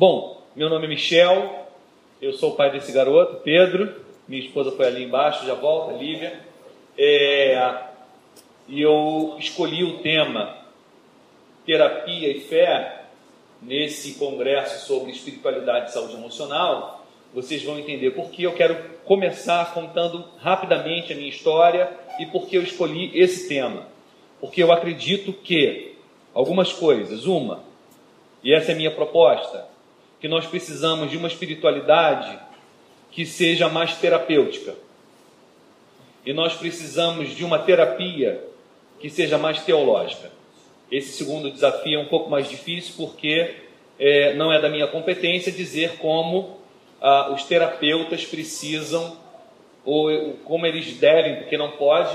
Bom, meu nome é Michel, eu sou o pai desse garoto, Pedro. Minha esposa foi ali embaixo, já volta, Lívia. É, e eu escolhi o tema Terapia e Fé nesse congresso sobre espiritualidade e saúde emocional. Vocês vão entender por que eu quero começar contando rapidamente a minha história e por que eu escolhi esse tema. Porque eu acredito que algumas coisas, uma, e essa é a minha proposta, que nós precisamos de uma espiritualidade que seja mais terapêutica. E nós precisamos de uma terapia que seja mais teológica. Esse segundo desafio é um pouco mais difícil porque é, não é da minha competência dizer como ah, os terapeutas precisam ou como eles devem, porque não pode,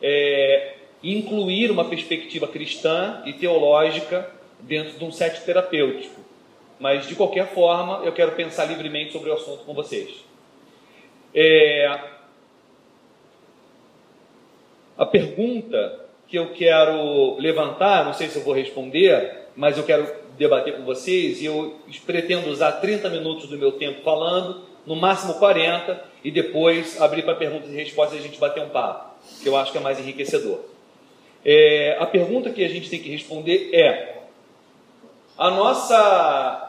é, incluir uma perspectiva cristã e teológica dentro de um set terapêutico. Mas, de qualquer forma, eu quero pensar livremente sobre o assunto com vocês. É... A pergunta que eu quero levantar, não sei se eu vou responder, mas eu quero debater com vocês e eu pretendo usar 30 minutos do meu tempo falando, no máximo 40, e depois abrir para perguntas e respostas e a gente bater um papo, que eu acho que é mais enriquecedor. É, a pergunta que a gente tem que responder é: a nossa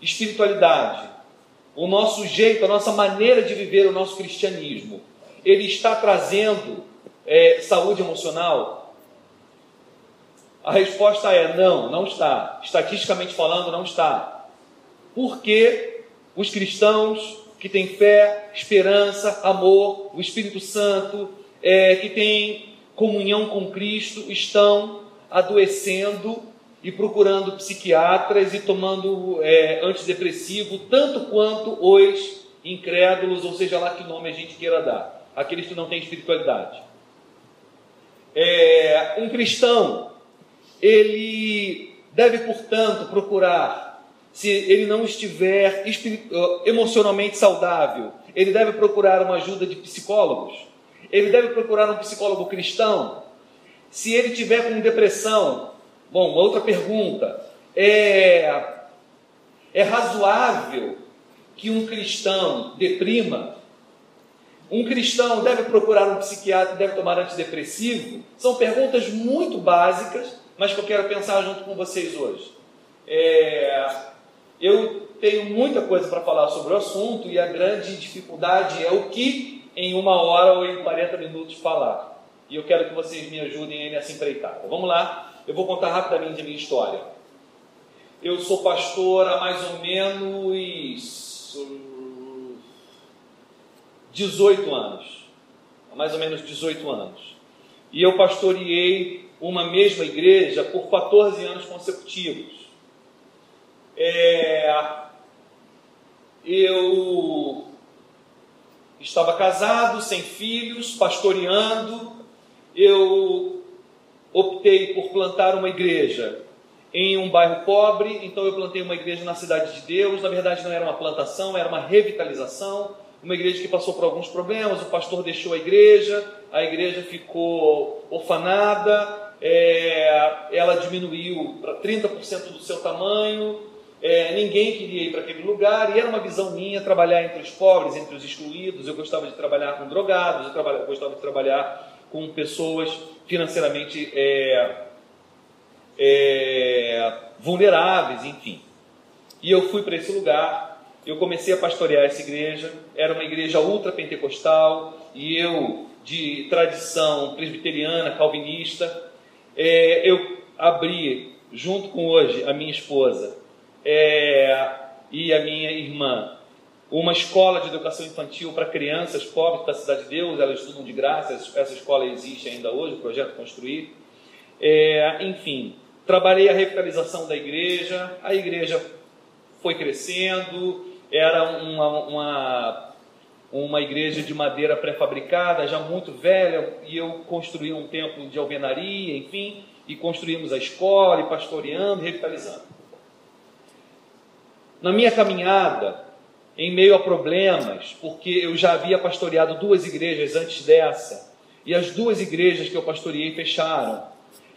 espiritualidade, o nosso jeito, a nossa maneira de viver o nosso cristianismo, ele está trazendo é, saúde emocional? A resposta é não, não está. Estatisticamente falando, não está. Porque os cristãos que têm fé, esperança, amor, o Espírito Santo, é, que têm comunhão com Cristo, estão adoecendo e procurando psiquiatras e tomando é, antidepressivo, tanto quanto os incrédulos, ou seja lá que nome a gente queira dar, aqueles que não têm espiritualidade. É, um cristão, ele deve, portanto, procurar, se ele não estiver emocionalmente saudável, ele deve procurar uma ajuda de psicólogos, ele deve procurar um psicólogo cristão. Se ele tiver com depressão, Bom, outra pergunta. É, é razoável que um cristão deprima? Um cristão deve procurar um psiquiatra, deve tomar antidepressivo? São perguntas muito básicas, mas que eu quero pensar junto com vocês hoje. É, eu tenho muita coisa para falar sobre o assunto e a grande dificuldade é o que em uma hora ou em 40 minutos falar. E eu quero que vocês me ajudem nessa empreitada. Vamos lá? Eu vou contar rapidamente a minha história. Eu sou pastor há mais ou menos 18 anos. Há mais ou menos 18 anos. E eu pastoreei uma mesma igreja por 14 anos consecutivos. É, eu estava casado, sem filhos, pastoreando. Eu optei por plantar uma igreja em um bairro pobre, então eu plantei uma igreja na cidade de Deus. Na verdade, não era uma plantação, era uma revitalização. Uma igreja que passou por alguns problemas, o pastor deixou a igreja, a igreja ficou orfanada, é, ela diminuiu para 30% do seu tamanho, é, ninguém queria ir para aquele lugar, e era uma visão minha trabalhar entre os pobres, entre os excluídos. Eu gostava de trabalhar com drogados, eu gostava de trabalhar com pessoas financeiramente é, é, vulneráveis, enfim. E eu fui para esse lugar, eu comecei a pastorear essa igreja, era uma igreja ultra-pentecostal, e eu, de tradição presbiteriana, calvinista, é, eu abri, junto com hoje a minha esposa é, e a minha irmã, uma escola de educação infantil para crianças pobres da Cidade de Deus, elas estudam de graça, essa escola existe ainda hoje, o projeto Construir. É, enfim, trabalhei a revitalização da igreja, a igreja foi crescendo, era uma, uma, uma igreja de madeira pré-fabricada, já muito velha, e eu construí um templo de alvenaria, enfim, e construímos a escola, e pastoreando, revitalizando. Na minha caminhada, em meio a problemas, porque eu já havia pastoreado duas igrejas antes dessa, e as duas igrejas que eu pastoreei fecharam.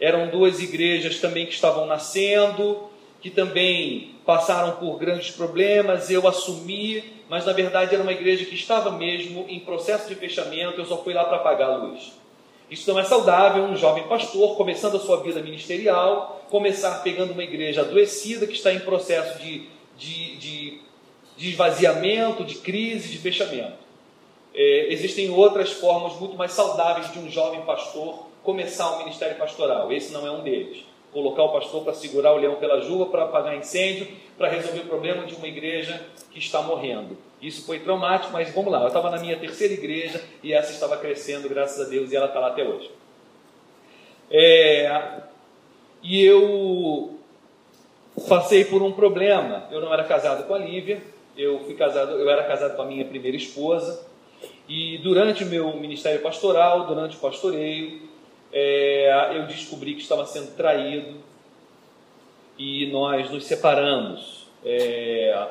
Eram duas igrejas também que estavam nascendo, que também passaram por grandes problemas, eu assumi, mas na verdade era uma igreja que estava mesmo em processo de fechamento, eu só fui lá para apagar a luz. Isso não é saudável, um jovem pastor começando a sua vida ministerial, começar pegando uma igreja adoecida que está em processo de, de, de, de esvaziamento, de crise, de fechamento. É, existem outras formas muito mais saudáveis de um jovem pastor começar um ministério pastoral. Esse não é um deles colocar o pastor para segurar o leão pela juba, para apagar incêndio, para resolver o problema de uma igreja que está morrendo. Isso foi traumático, mas vamos lá. Eu estava na minha terceira igreja e essa estava crescendo, graças a Deus, e ela está lá até hoje. É, e eu passei por um problema. Eu não era casado com a Lívia, eu fui casado, eu era casado com a minha primeira esposa. E durante o meu ministério pastoral, durante o pastoreio, é, eu descobri que estava sendo traído e nós nos separamos. É,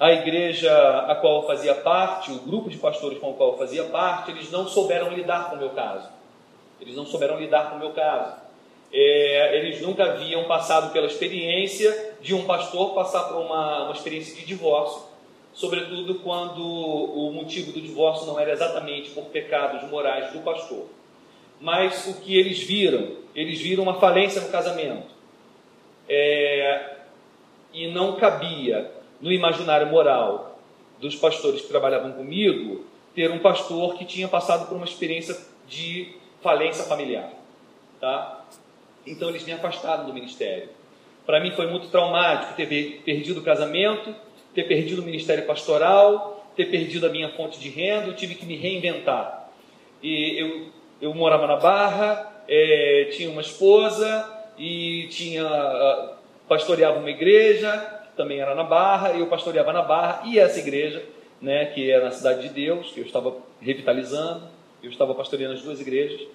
a igreja a qual eu fazia parte, o grupo de pastores com o qual eu fazia parte, eles não souberam lidar com o meu caso. Eles não souberam lidar com o meu caso. É, eles nunca haviam passado pela experiência de um pastor passar por uma, uma experiência de divórcio, sobretudo quando o motivo do divórcio não era exatamente por pecados morais do pastor mas o que eles viram? Eles viram uma falência no casamento. É, e não cabia no imaginário moral dos pastores que trabalhavam comigo ter um pastor que tinha passado por uma experiência de falência familiar. Tá? Então eles me afastaram do ministério. Para mim foi muito traumático ter perdido o casamento, ter perdido o ministério pastoral, ter perdido a minha fonte de renda, eu tive que me reinventar. E eu eu morava na Barra, é, tinha uma esposa e tinha pastoreava uma igreja, também era na Barra, e eu pastoreava na Barra, e essa igreja, né, que é na Cidade de Deus, que eu estava revitalizando, eu estava pastoreando as duas igrejas,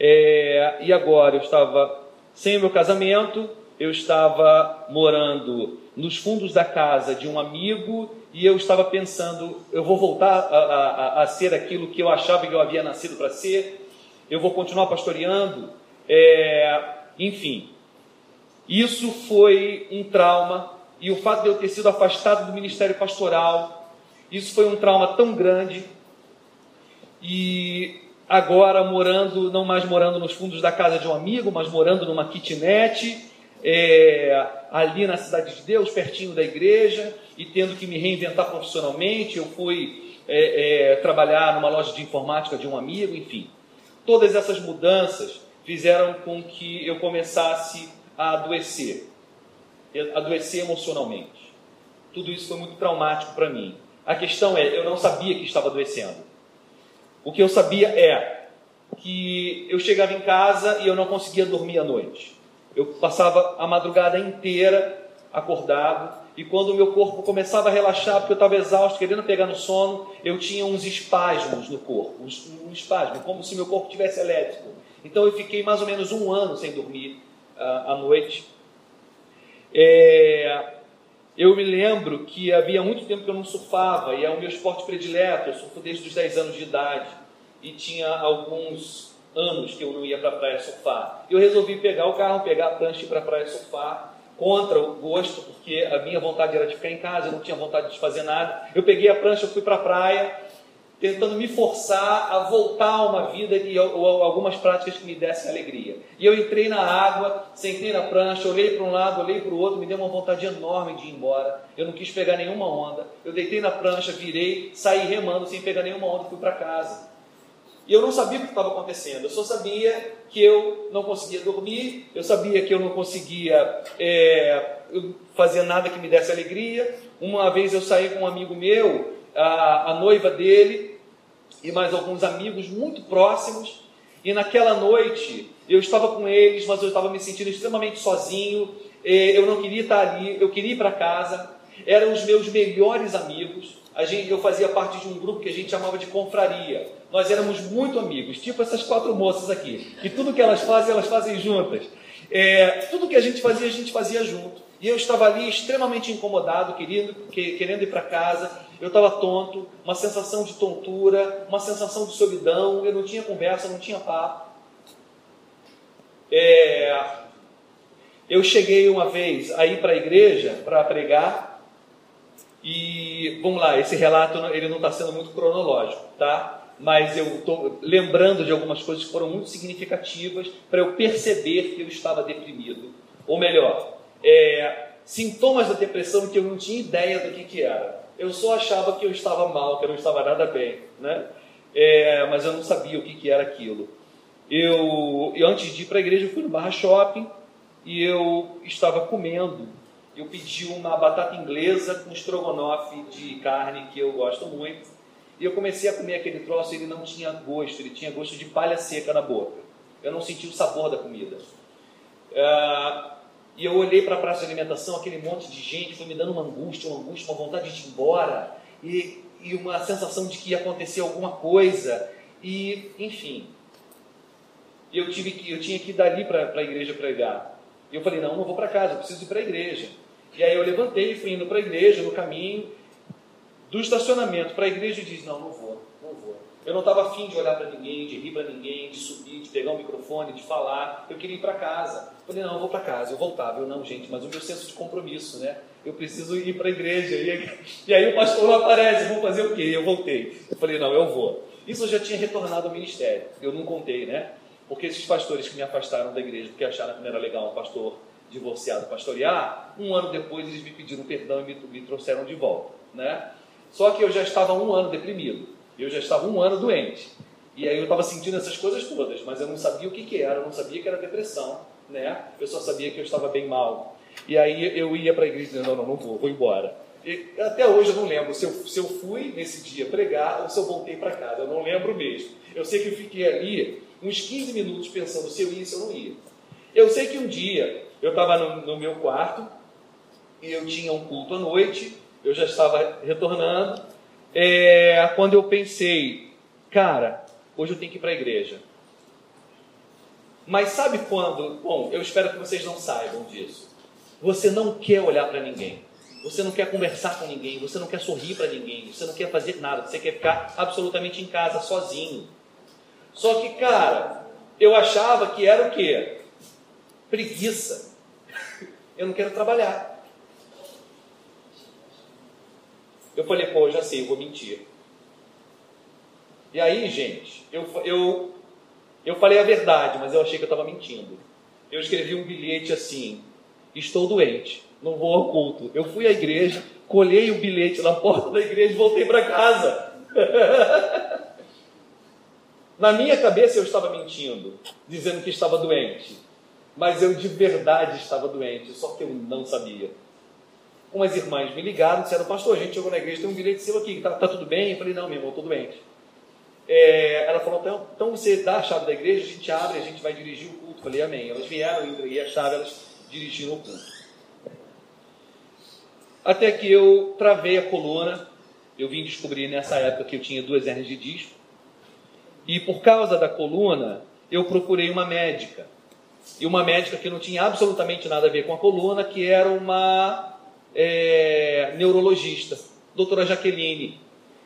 é, e agora eu estava sem o meu casamento, eu estava morando nos fundos da casa de um amigo e eu estava pensando, eu vou voltar a, a, a ser aquilo que eu achava que eu havia nascido para ser, eu vou continuar pastoreando, é, enfim. Isso foi um trauma, e o fato de eu ter sido afastado do ministério pastoral, isso foi um trauma tão grande, e agora morando, não mais morando nos fundos da casa de um amigo, mas morando numa kitnet, é, ali na Cidade de Deus, pertinho da igreja, e tendo que me reinventar profissionalmente, eu fui é, é, trabalhar numa loja de informática de um amigo, enfim. Todas essas mudanças fizeram com que eu começasse a adoecer, adoecer emocionalmente. Tudo isso foi muito traumático para mim. A questão é, eu não sabia que estava adoecendo. O que eu sabia é que eu chegava em casa e eu não conseguia dormir à noite. Eu passava a madrugada inteira acordado, e quando o meu corpo começava a relaxar, porque eu estava exausto, querendo pegar no sono, eu tinha uns espasmos no corpo, um espasmo, como se meu corpo tivesse elétrico. Então eu fiquei mais ou menos um ano sem dormir uh, à noite. É, eu me lembro que havia muito tempo que eu não surfava, e é o meu esporte predileto, eu surfo desde os 10 anos de idade, e tinha alguns anos que eu não ia para a praia surfar. Eu resolvi pegar o carro, pegar a prancha e ir para a praia surfar, contra o gosto, porque a minha vontade era de ficar em casa, eu não tinha vontade de fazer nada. Eu peguei a prancha, fui para a praia, tentando me forçar a voltar a uma vida e algumas práticas que me dessem alegria. E eu entrei na água, sentei na prancha, olhei para um lado, olhei para o outro, me deu uma vontade enorme de ir embora. Eu não quis pegar nenhuma onda. Eu deitei na prancha, virei, saí remando sem pegar nenhuma onda, fui para casa. E eu não sabia o que estava acontecendo, eu só sabia que eu não conseguia dormir, eu sabia que eu não conseguia é, fazer nada que me desse alegria. Uma vez eu saí com um amigo meu, a, a noiva dele e mais alguns amigos muito próximos, e naquela noite eu estava com eles, mas eu estava me sentindo extremamente sozinho, é, eu não queria estar ali, eu queria ir para casa, eram os meus melhores amigos. A gente, eu fazia parte de um grupo que a gente chamava de confraria. Nós éramos muito amigos, tipo essas quatro moças aqui. E tudo que elas fazem, elas fazem juntas. É, tudo que a gente fazia, a gente fazia junto. E eu estava ali extremamente incomodado, querendo, querendo ir para casa. Eu estava tonto, uma sensação de tontura, uma sensação de solidão. Eu não tinha conversa, não tinha papo. É, Eu cheguei uma vez a ir para a igreja para pregar e vamos lá, esse relato ele não está sendo muito cronológico, tá? Mas eu estou lembrando de algumas coisas que foram muito significativas para eu perceber que eu estava deprimido, ou melhor, é, sintomas da depressão que eu não tinha ideia do que, que era. Eu só achava que eu estava mal, que eu não estava nada bem, né? É, mas eu não sabia o que, que era aquilo. Eu, eu antes de ir para a igreja, eu fui no Barra Shopping e eu estava comendo. Eu pedi uma batata inglesa com estrogonofe de carne que eu gosto muito. E eu comecei a comer aquele troço e ele não tinha gosto, ele tinha gosto de palha seca na boca. Eu não senti o sabor da comida. Uh, e eu olhei para a praça de alimentação, aquele monte de gente, foi me dando uma angústia, uma angústia, uma vontade de ir embora, e, e uma sensação de que ia acontecer alguma coisa, e enfim. Eu, tive que, eu tinha que ir dali para a igreja pregar. E eu falei: não, não vou para casa, eu preciso ir para a igreja. E aí eu levantei fui indo para a igreja, no caminho do estacionamento para a igreja, e disse: não, não vou, não vou. Eu não estava afim de olhar para ninguém, de rir para ninguém, de subir, de pegar o microfone, de falar. Eu queria ir para casa. Eu falei, não, eu vou para casa. Eu voltava. Eu, não, gente, mas o meu senso de compromisso, né? Eu preciso ir para a igreja. E, e aí o pastor não aparece. Vou fazer o quê? Eu voltei. Eu falei, não, eu vou. Isso eu já tinha retornado ao ministério. Eu não contei, né? Porque esses pastores que me afastaram da igreja, porque acharam que não era legal um pastor divorciado pastorear, um ano depois eles me pediram perdão e me, me trouxeram de volta, né? Só que eu já estava um ano deprimido. Eu já estava um ano doente. E aí eu estava sentindo essas coisas todas, mas eu não sabia o que, que era, eu não sabia que era depressão, né? Eu só sabia que eu estava bem mal. E aí eu ia para a igreja dizendo, não, não, não vou, vou embora. E até hoje eu não lembro se eu, se eu fui nesse dia pregar ou se eu voltei para casa, eu não lembro mesmo. Eu sei que eu fiquei ali uns 15 minutos pensando se eu ia ou se eu não ia. Eu sei que um dia eu estava no, no meu quarto e eu tinha um culto à noite, eu já estava retornando, é, quando eu pensei, cara, hoje eu tenho que ir para a igreja. Mas sabe quando? Bom, eu espero que vocês não saibam disso. Você não quer olhar para ninguém. Você não quer conversar com ninguém. Você não quer sorrir para ninguém. Você não quer fazer nada. Você quer ficar absolutamente em casa, sozinho. Só que, cara, eu achava que era o quê? Preguiça. Eu não quero trabalhar. Eu falei, pô, já sei, eu vou mentir. E aí, gente, eu, eu, eu falei a verdade, mas eu achei que eu estava mentindo. Eu escrevi um bilhete assim: estou doente, não vou ao culto. Eu fui à igreja, colhei o bilhete na porta da igreja e voltei para casa. na minha cabeça eu estava mentindo, dizendo que estava doente. Mas eu de verdade estava doente, só que eu não sabia umas irmãs me ligaram e disseram, pastor, a gente chegou na igreja, tem um bilhete seu aqui, tá, tá tudo bem? Eu falei, não, meu irmão, tudo bem. É, ela falou, então, então você dá a chave da igreja, a gente abre, a gente vai dirigir o culto. Eu falei, amém. Elas vieram, eu entreguei a chave, elas dirigiram o culto. Até que eu travei a coluna, eu vim descobrir nessa época que eu tinha duas hernias de disco, e por causa da coluna, eu procurei uma médica. E uma médica que não tinha absolutamente nada a ver com a coluna, que era uma é, neurologista, doutora Jaqueline.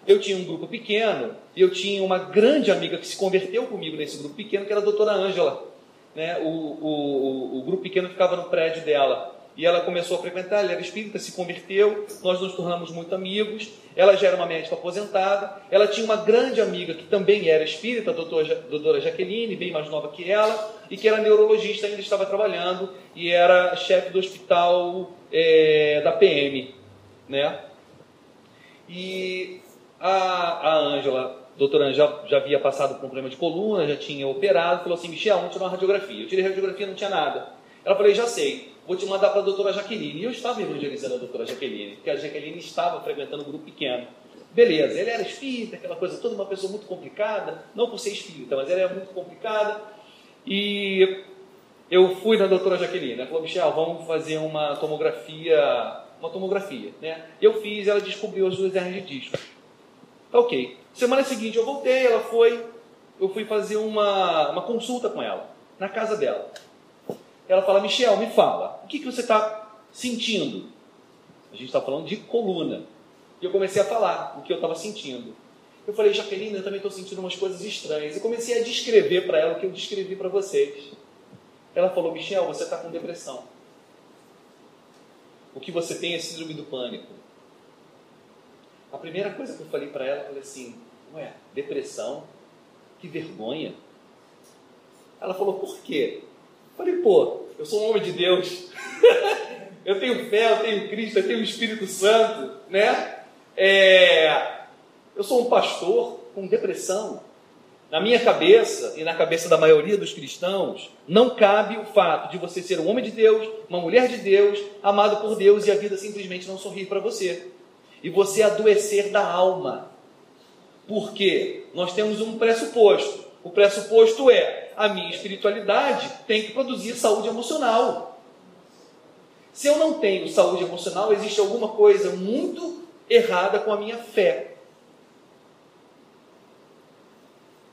Eu tinha um grupo pequeno e eu tinha uma grande amiga que se converteu comigo nesse grupo pequeno, que era a doutora Ângela. Né? O, o, o, grupo pequeno ficava no prédio dela. E ela começou a frequentar, ela era espírita, se converteu, nós nos tornamos muito amigos. Ela já era uma médica aposentada. Ela tinha uma grande amiga que também era espírita, a doutora, Jaqueline, bem mais nova que ela, e que era neurologista, ainda estava trabalhando, e era chefe do hospital é, da PM, né? E a Ângela, doutora Ângela já, já havia passado por um problema de coluna, já tinha operado, falou assim, Michel, vamos tirar uma radiografia. Eu tirei a radiografia, não tinha nada. Ela falou, já sei, vou te mandar para a doutora Jaqueline. E eu estava evangelizando a doutora Jaqueline, porque a Jaqueline estava frequentando um grupo pequeno. Beleza, ele era espírita, aquela coisa toda, uma pessoa muito complicada, não por ser espírita, mas ela era muito complicada. E eu fui na doutora Jaqueline, ela falou, Michel, vamos fazer uma tomografia, uma tomografia, né? Eu fiz, ela descobriu as duas hernias de disco. Tá ok. Semana seguinte eu voltei, ela foi, eu fui fazer uma, uma consulta com ela, na casa dela. Ela fala, Michel, me fala, o que, que você está sentindo? A gente está falando de coluna. E eu comecei a falar o que eu estava sentindo. Eu falei, Jaqueline, eu também estou sentindo umas coisas estranhas. E comecei a descrever para ela o que eu descrevi para vocês. Ela falou: Michel, você está com depressão. o que você tem é síndrome do pânico. A primeira coisa que eu falei para ela, eu falei assim, ué, depressão? Que vergonha. Ela falou, por quê? Falei, pô, eu sou um homem de Deus. eu tenho fé, eu tenho Cristo, eu tenho o Espírito Santo, né? É, eu sou um pastor com depressão. Na minha cabeça e na cabeça da maioria dos cristãos, não cabe o fato de você ser um homem de Deus, uma mulher de Deus, amado por Deus e a vida simplesmente não sorrir para você. E você adoecer da alma. Porque nós temos um pressuposto. O pressuposto é: a minha espiritualidade tem que produzir saúde emocional. Se eu não tenho saúde emocional, existe alguma coisa muito errada com a minha fé.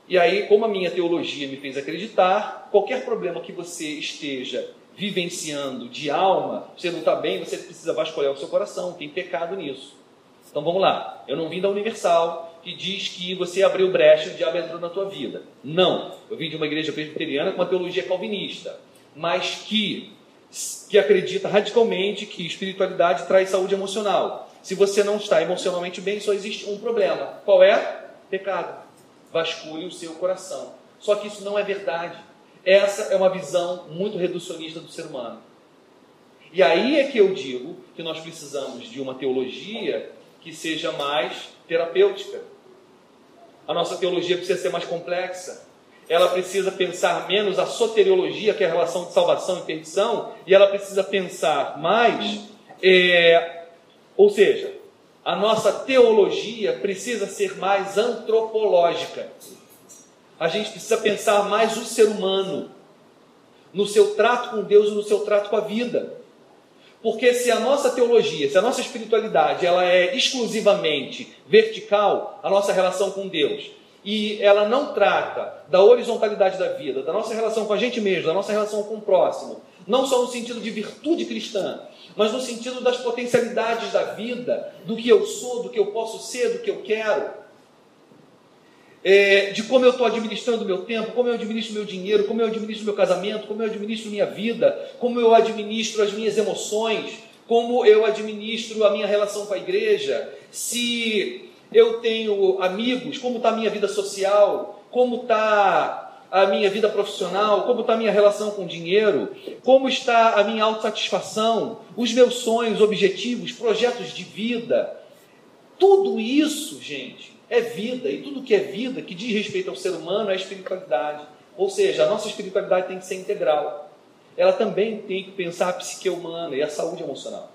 E aí, como a minha teologia me fez acreditar, qualquer problema que você esteja vivenciando de alma, você não está bem, você precisa vasculhar o seu coração, tem pecado nisso. Então vamos lá, eu não vim da Universal que diz que você abriu brecha e o diabo entrou na tua vida. Não, eu vim de uma igreja presbiteriana com uma teologia calvinista, mas que, que acredita radicalmente que espiritualidade traz saúde emocional. Se você não está emocionalmente bem, só existe um problema. Qual é? Pecado vasculhe o seu coração. Só que isso não é verdade. Essa é uma visão muito reducionista do ser humano. E aí é que eu digo que nós precisamos de uma teologia que seja mais terapêutica. A nossa teologia precisa ser mais complexa. Ela precisa pensar menos a soteriologia, que é a relação de salvação e perdição, e ela precisa pensar mais, é, ou seja, a nossa teologia precisa ser mais antropológica. A gente precisa pensar mais o ser humano, no seu trato com Deus e no seu trato com a vida. Porque se a nossa teologia, se a nossa espiritualidade, ela é exclusivamente vertical, a nossa relação com Deus, e ela não trata da horizontalidade da vida, da nossa relação com a gente mesmo, da nossa relação com o próximo, não só no sentido de virtude cristã, mas no sentido das potencialidades da vida, do que eu sou, do que eu posso ser, do que eu quero, é, de como eu estou administrando o meu tempo, como eu administro meu dinheiro, como eu administro meu casamento, como eu administro minha vida, como eu administro as minhas emoções, como eu administro a minha relação com a igreja, se eu tenho amigos, como está a minha vida social, como está a minha vida profissional, como está a minha relação com o dinheiro, como está a minha autossatisfação, os meus sonhos, objetivos, projetos de vida. Tudo isso, gente, é vida, e tudo que é vida, que diz respeito ao ser humano, é espiritualidade. Ou seja, a nossa espiritualidade tem que ser integral. Ela também tem que pensar a psique humana e a saúde emocional.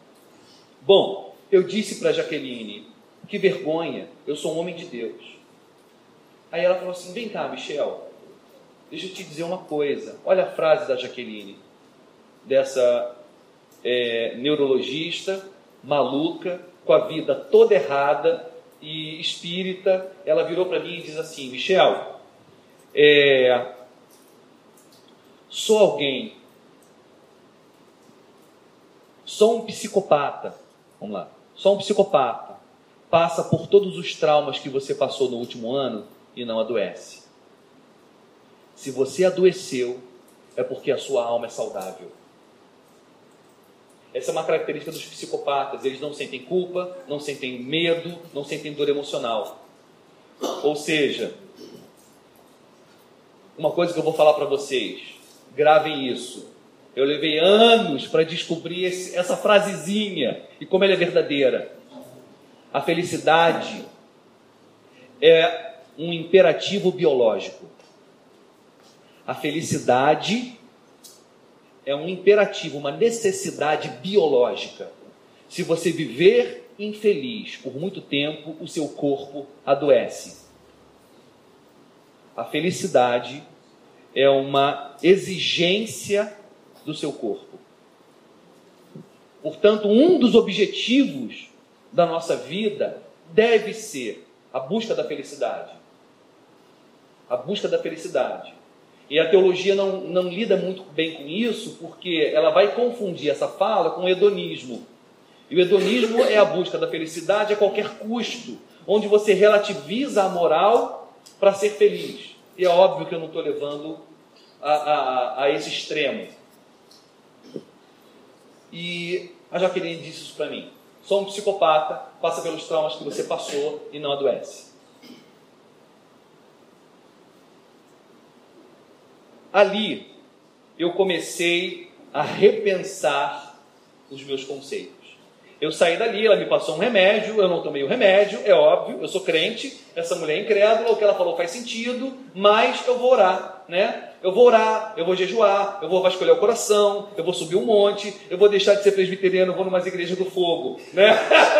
Bom, eu disse para Jaqueline, que vergonha, eu sou um homem de Deus. Aí ela falou assim: vem cá, Michel, Deixa eu te dizer uma coisa. Olha a frase da Jaqueline, dessa é, neurologista maluca, com a vida toda errada e espírita. Ela virou para mim e diz assim: Michel, é, sou alguém, sou um psicopata. Vamos lá, sou um psicopata. Passa por todos os traumas que você passou no último ano e não adoece. Se você adoeceu, é porque a sua alma é saudável. Essa é uma característica dos psicopatas. Eles não sentem culpa, não sentem medo, não sentem dor emocional. Ou seja, uma coisa que eu vou falar para vocês, gravem isso. Eu levei anos para descobrir esse, essa frasezinha e como ela é verdadeira. A felicidade é um imperativo biológico. A felicidade é um imperativo, uma necessidade biológica. Se você viver infeliz por muito tempo, o seu corpo adoece. A felicidade é uma exigência do seu corpo. Portanto, um dos objetivos da nossa vida deve ser a busca da felicidade. A busca da felicidade. E a teologia não, não lida muito bem com isso, porque ela vai confundir essa fala com o hedonismo. E o hedonismo é a busca da felicidade a qualquer custo, onde você relativiza a moral para ser feliz. E é óbvio que eu não estou levando a, a, a esse extremo. E A Jaqueline disse isso para mim. Sou um psicopata, passa pelos traumas que você passou e não adoece. Ali, eu comecei a repensar os meus conceitos. Eu saí dali, ela me passou um remédio, eu não tomei o remédio, é óbvio, eu sou crente, essa mulher é incrédula, o que ela falou faz sentido, mas eu vou orar, né? Eu vou orar, eu vou jejuar, eu vou vasculhar o coração, eu vou subir um monte, eu vou deixar de ser presbiteriano, vou numas igrejas do fogo, né?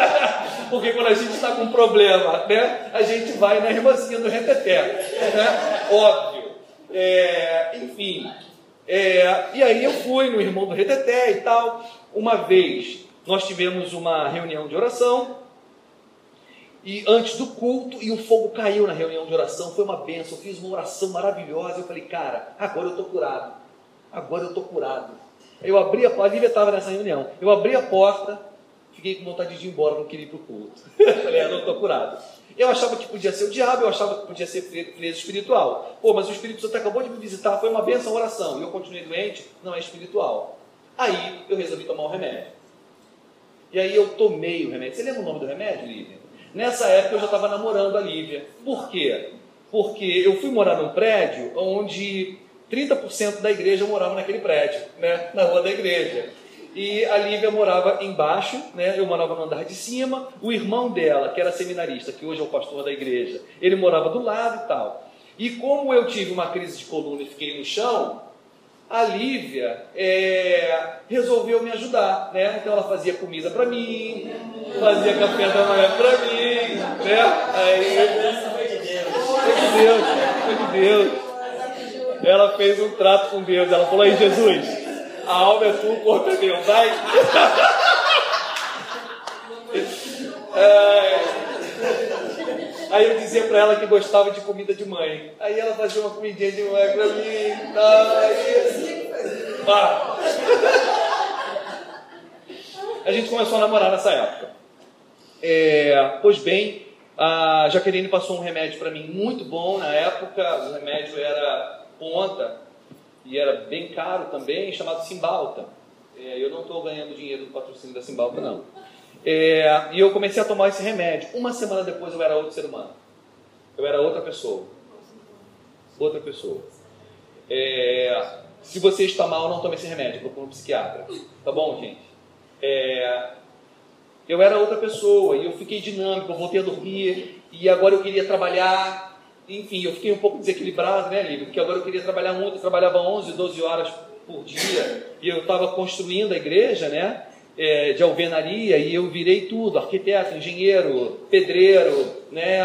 Porque quando a gente está com um problema, né? A gente vai na irmãzinha do reteté, né? Óbvio. É, enfim, é, e aí eu fui no irmão do reteté e tal. Uma vez nós tivemos uma reunião de oração, e antes do culto, e o fogo caiu na reunião de oração, foi uma benção, eu fiz uma oração maravilhosa, eu falei, cara, agora eu estou curado, agora eu estou curado. Eu abri a porta, a Lívia estava nessa reunião, eu abri a porta, fiquei com vontade de ir embora, não queria ir para o culto. falei, ah, não estou curado. Eu achava que podia ser o diabo, eu achava que podia ser preso espiritual. Pô, mas o Espírito Santo acabou de me visitar, foi uma benção oração, e eu continuei doente, não é espiritual. Aí eu resolvi tomar o remédio. E aí eu tomei o remédio. Você lembra o nome do remédio, Lívia? Nessa época eu já estava namorando a Lívia. Por quê? Porque eu fui morar num prédio onde 30% da igreja morava naquele prédio, né? na rua da igreja. E a Lívia morava embaixo, né? eu morava no andar de cima. O irmão dela, que era seminarista, que hoje é o pastor da igreja, ele morava do lado e tal. E como eu tive uma crise de coluna e fiquei no chão, a Lívia é, resolveu me ajudar, né? Então ela fazia comida para mim, fazia café da manhã para mim, né? Aí, foi de Deus, foi de Deus. Ela fez um trato com Deus. Ela falou: aí Jesus, a alma é tua, o corpo é vai. é, Aí eu dizia para ela que gostava de comida de mãe. Aí ela fazia uma comidinha de mãe para mim. Tá, aí... Pá. A gente começou a namorar nessa época. É, pois bem, a Jaqueline passou um remédio para mim muito bom na época. O remédio era ponta e era bem caro também, chamado Simbalta. É, eu não estou ganhando dinheiro do patrocínio da Simbalta, não. É, e eu comecei a tomar esse remédio. Uma semana depois eu era outro ser humano. Eu era outra pessoa. Outra pessoa. É, se você está mal, não tome esse remédio, procure um psiquiatra. Tá bom, gente? É, eu era outra pessoa e eu fiquei dinâmico, eu voltei a dormir e agora eu queria trabalhar. Enfim, eu fiquei um pouco desequilibrado, né, Lívia? Porque agora eu queria trabalhar muito, eu trabalhava 11, 12 horas por dia e eu estava construindo a igreja, né? é, de alvenaria e eu virei tudo, arquiteto, engenheiro, pedreiro, né,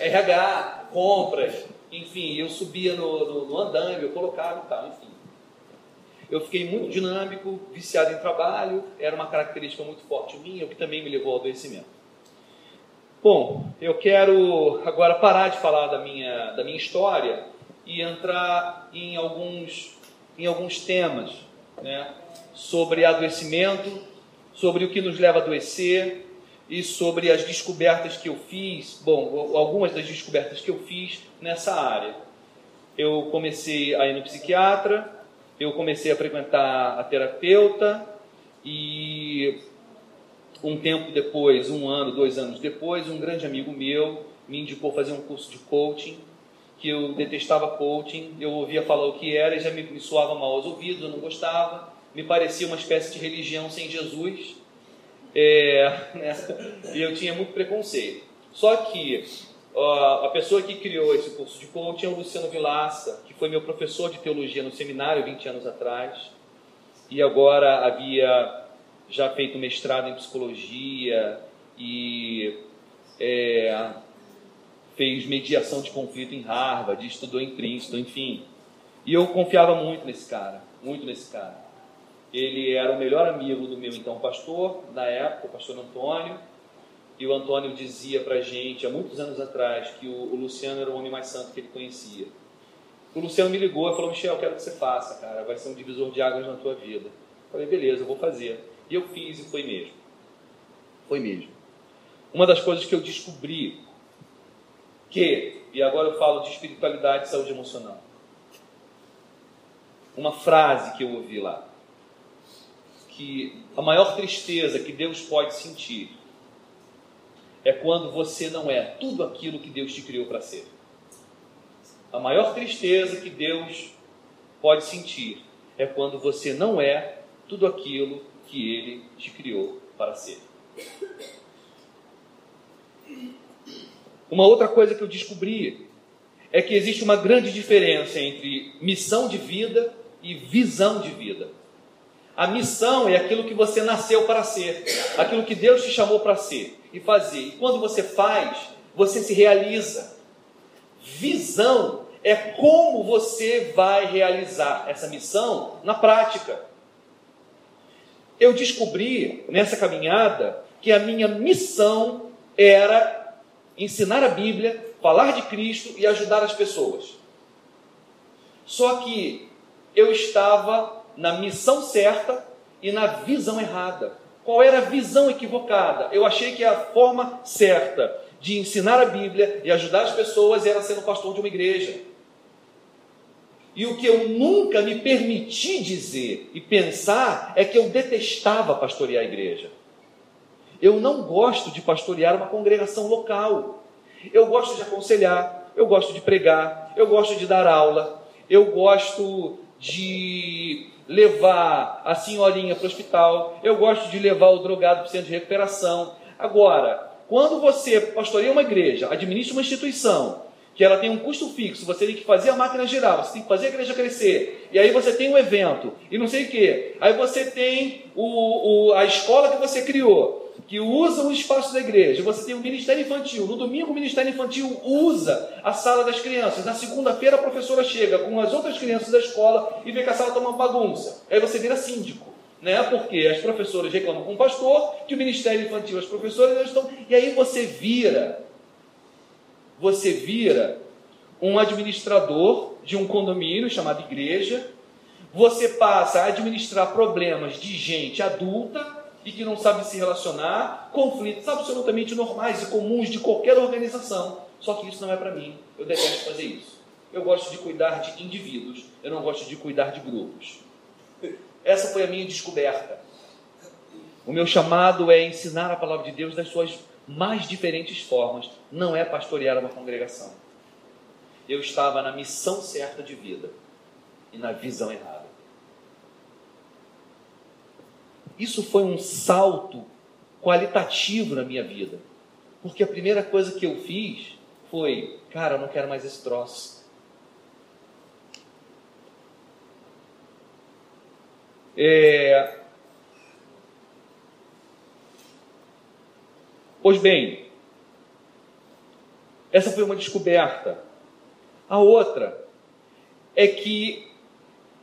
RH, compras, enfim, eu subia no, no, no andame, eu colocava e tal, enfim. Eu fiquei muito dinâmico, viciado em trabalho, era uma característica muito forte minha, o que também me levou ao adoecimento. Bom, eu quero agora parar de falar da minha, da minha história e entrar em alguns, em alguns temas, né? sobre adoecimento, sobre o que nos leva a adoecer e sobre as descobertas que eu fiz, bom, algumas das descobertas que eu fiz nessa área. Eu comecei a ir no psiquiatra, eu comecei a frequentar a terapeuta e um tempo depois, um ano, dois anos depois, um grande amigo meu me indicou fazer um curso de coaching, que eu detestava coaching, eu ouvia falar o que era e já me, me soava mal aos ouvidos, eu não gostava me parecia uma espécie de religião sem Jesus, é, né? e eu tinha muito preconceito. Só que ó, a pessoa que criou esse curso de coaching é o Luciano Vilaça, que foi meu professor de teologia no seminário 20 anos atrás, e agora havia já feito mestrado em psicologia e é, fez mediação de conflito em Harvard, estudou em Princeton, enfim. E eu confiava muito nesse cara, muito nesse cara. Ele era o melhor amigo do meu então pastor, na época, o pastor Antônio. E o Antônio dizia para a gente, há muitos anos atrás, que o, o, Luciano era o homem mais santo que ele conhecia. O Luciano me ligou e falou: Michel, quero que você faça, cara, vai ser um divisor de águas na tua vida. Eu falei: beleza, eu vou fazer. E eu fiz e foi mesmo. Foi mesmo. Uma das coisas que eu descobri que, e agora eu falo de espiritualidade e saúde emocional. Uma frase que eu ouvi lá que a maior tristeza que Deus pode sentir é quando você não é tudo aquilo que Deus te criou para ser. A maior tristeza que Deus pode sentir é quando você não é tudo aquilo que Ele te criou para ser. Uma outra coisa que eu descobri é que existe uma grande diferença entre missão de vida e visão de vida. A missão é aquilo que você nasceu para ser, aquilo que Deus te chamou para ser e fazer. E quando você faz, você se realiza. Visão é como você vai realizar essa missão na prática. Eu descobri nessa caminhada que a minha missão era ensinar a Bíblia, falar de Cristo e ajudar as pessoas. Só que eu estava na missão certa e na visão errada. Qual era a visão equivocada? Eu achei que a forma certa de ensinar a Bíblia e ajudar as pessoas era sendo pastor de uma igreja. E o que eu nunca me permiti dizer e pensar é que eu detestava pastorear a igreja. Eu não gosto de pastorear uma congregação local. Eu gosto de aconselhar, eu gosto de pregar, eu gosto de dar aula, eu gosto de levar a senhorinha para o hospital, eu gosto de levar o drogado para o centro de recuperação. Agora, quando você pastoreia uma igreja, administra uma instituição, que ela tem um custo fixo, você tem que fazer a máquina girar, você tem que fazer a igreja crescer, e aí você tem um evento, e não sei o que, aí você tem o, o, a escola que você criou, que usa o espaço da igreja. Você tem o ministério infantil. No domingo, o ministério infantil usa a sala das crianças. Na segunda-feira, a professora chega com as outras crianças da escola e vê que a sala está uma bagunça. Aí você vira síndico. Né? Porque as professoras reclamam com o pastor, que o ministério infantil, as professoras estão. E aí você vira, você vira um administrador de um condomínio chamado igreja. Você passa a administrar problemas de gente adulta e que não sabe se relacionar, conflitos absolutamente normais e comuns de qualquer organização. Só que isso não é para mim. Eu detesto fazer isso. Eu gosto de cuidar de indivíduos, eu não gosto de cuidar de grupos. Essa foi a minha descoberta. O meu chamado é ensinar a palavra de Deus das suas mais diferentes formas, não é pastorear uma congregação. Eu estava na missão certa de vida e na visão errada. Isso foi um salto qualitativo na minha vida. Porque a primeira coisa que eu fiz foi, cara, eu não quero mais esse troço. É... Pois bem, essa foi uma descoberta. A outra é que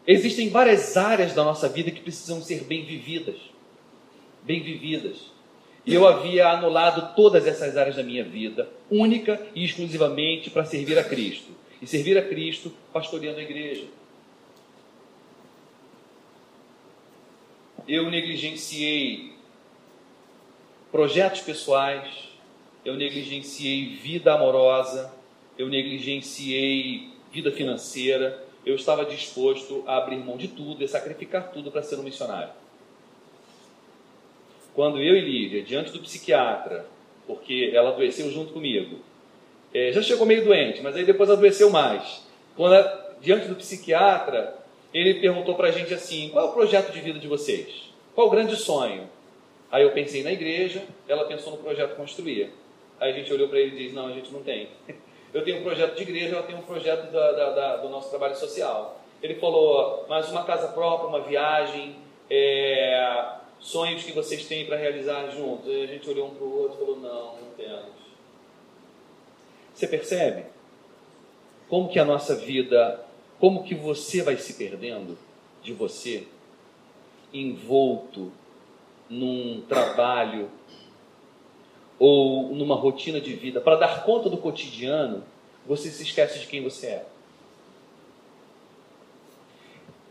Existem várias áreas da nossa vida que precisam ser bem vividas. Bem vividas. E eu havia anulado todas essas áreas da minha vida, única e exclusivamente para servir a Cristo. E servir a Cristo pastoreando a igreja. Eu negligenciei projetos pessoais, eu negligenciei vida amorosa, eu negligenciei vida financeira, eu estava disposto a abrir mão de tudo e sacrificar tudo para ser um missionário. Quando eu e Lívia, diante do psiquiatra, porque ela adoeceu junto comigo, é, já chegou meio doente, mas aí depois adoeceu mais. Quando ela, diante do psiquiatra, ele perguntou para a gente assim: qual é o projeto de vida de vocês? Qual o grande sonho? Aí eu pensei na igreja, ela pensou no projeto construir. Aí a gente olhou para ele e disse: não, a gente não tem. Eu tenho um projeto de igreja, ela tem um projeto da, da, da, do nosso trabalho social. Ele falou, mas uma casa própria, uma viagem, é, sonhos que vocês têm para realizar juntos. E a gente olhou um para o outro e falou, não, não temos. Você percebe? Como que a nossa vida, como que você vai se perdendo de você, envolto num trabalho ou numa rotina de vida, para dar conta do cotidiano, você se esquece de quem você é.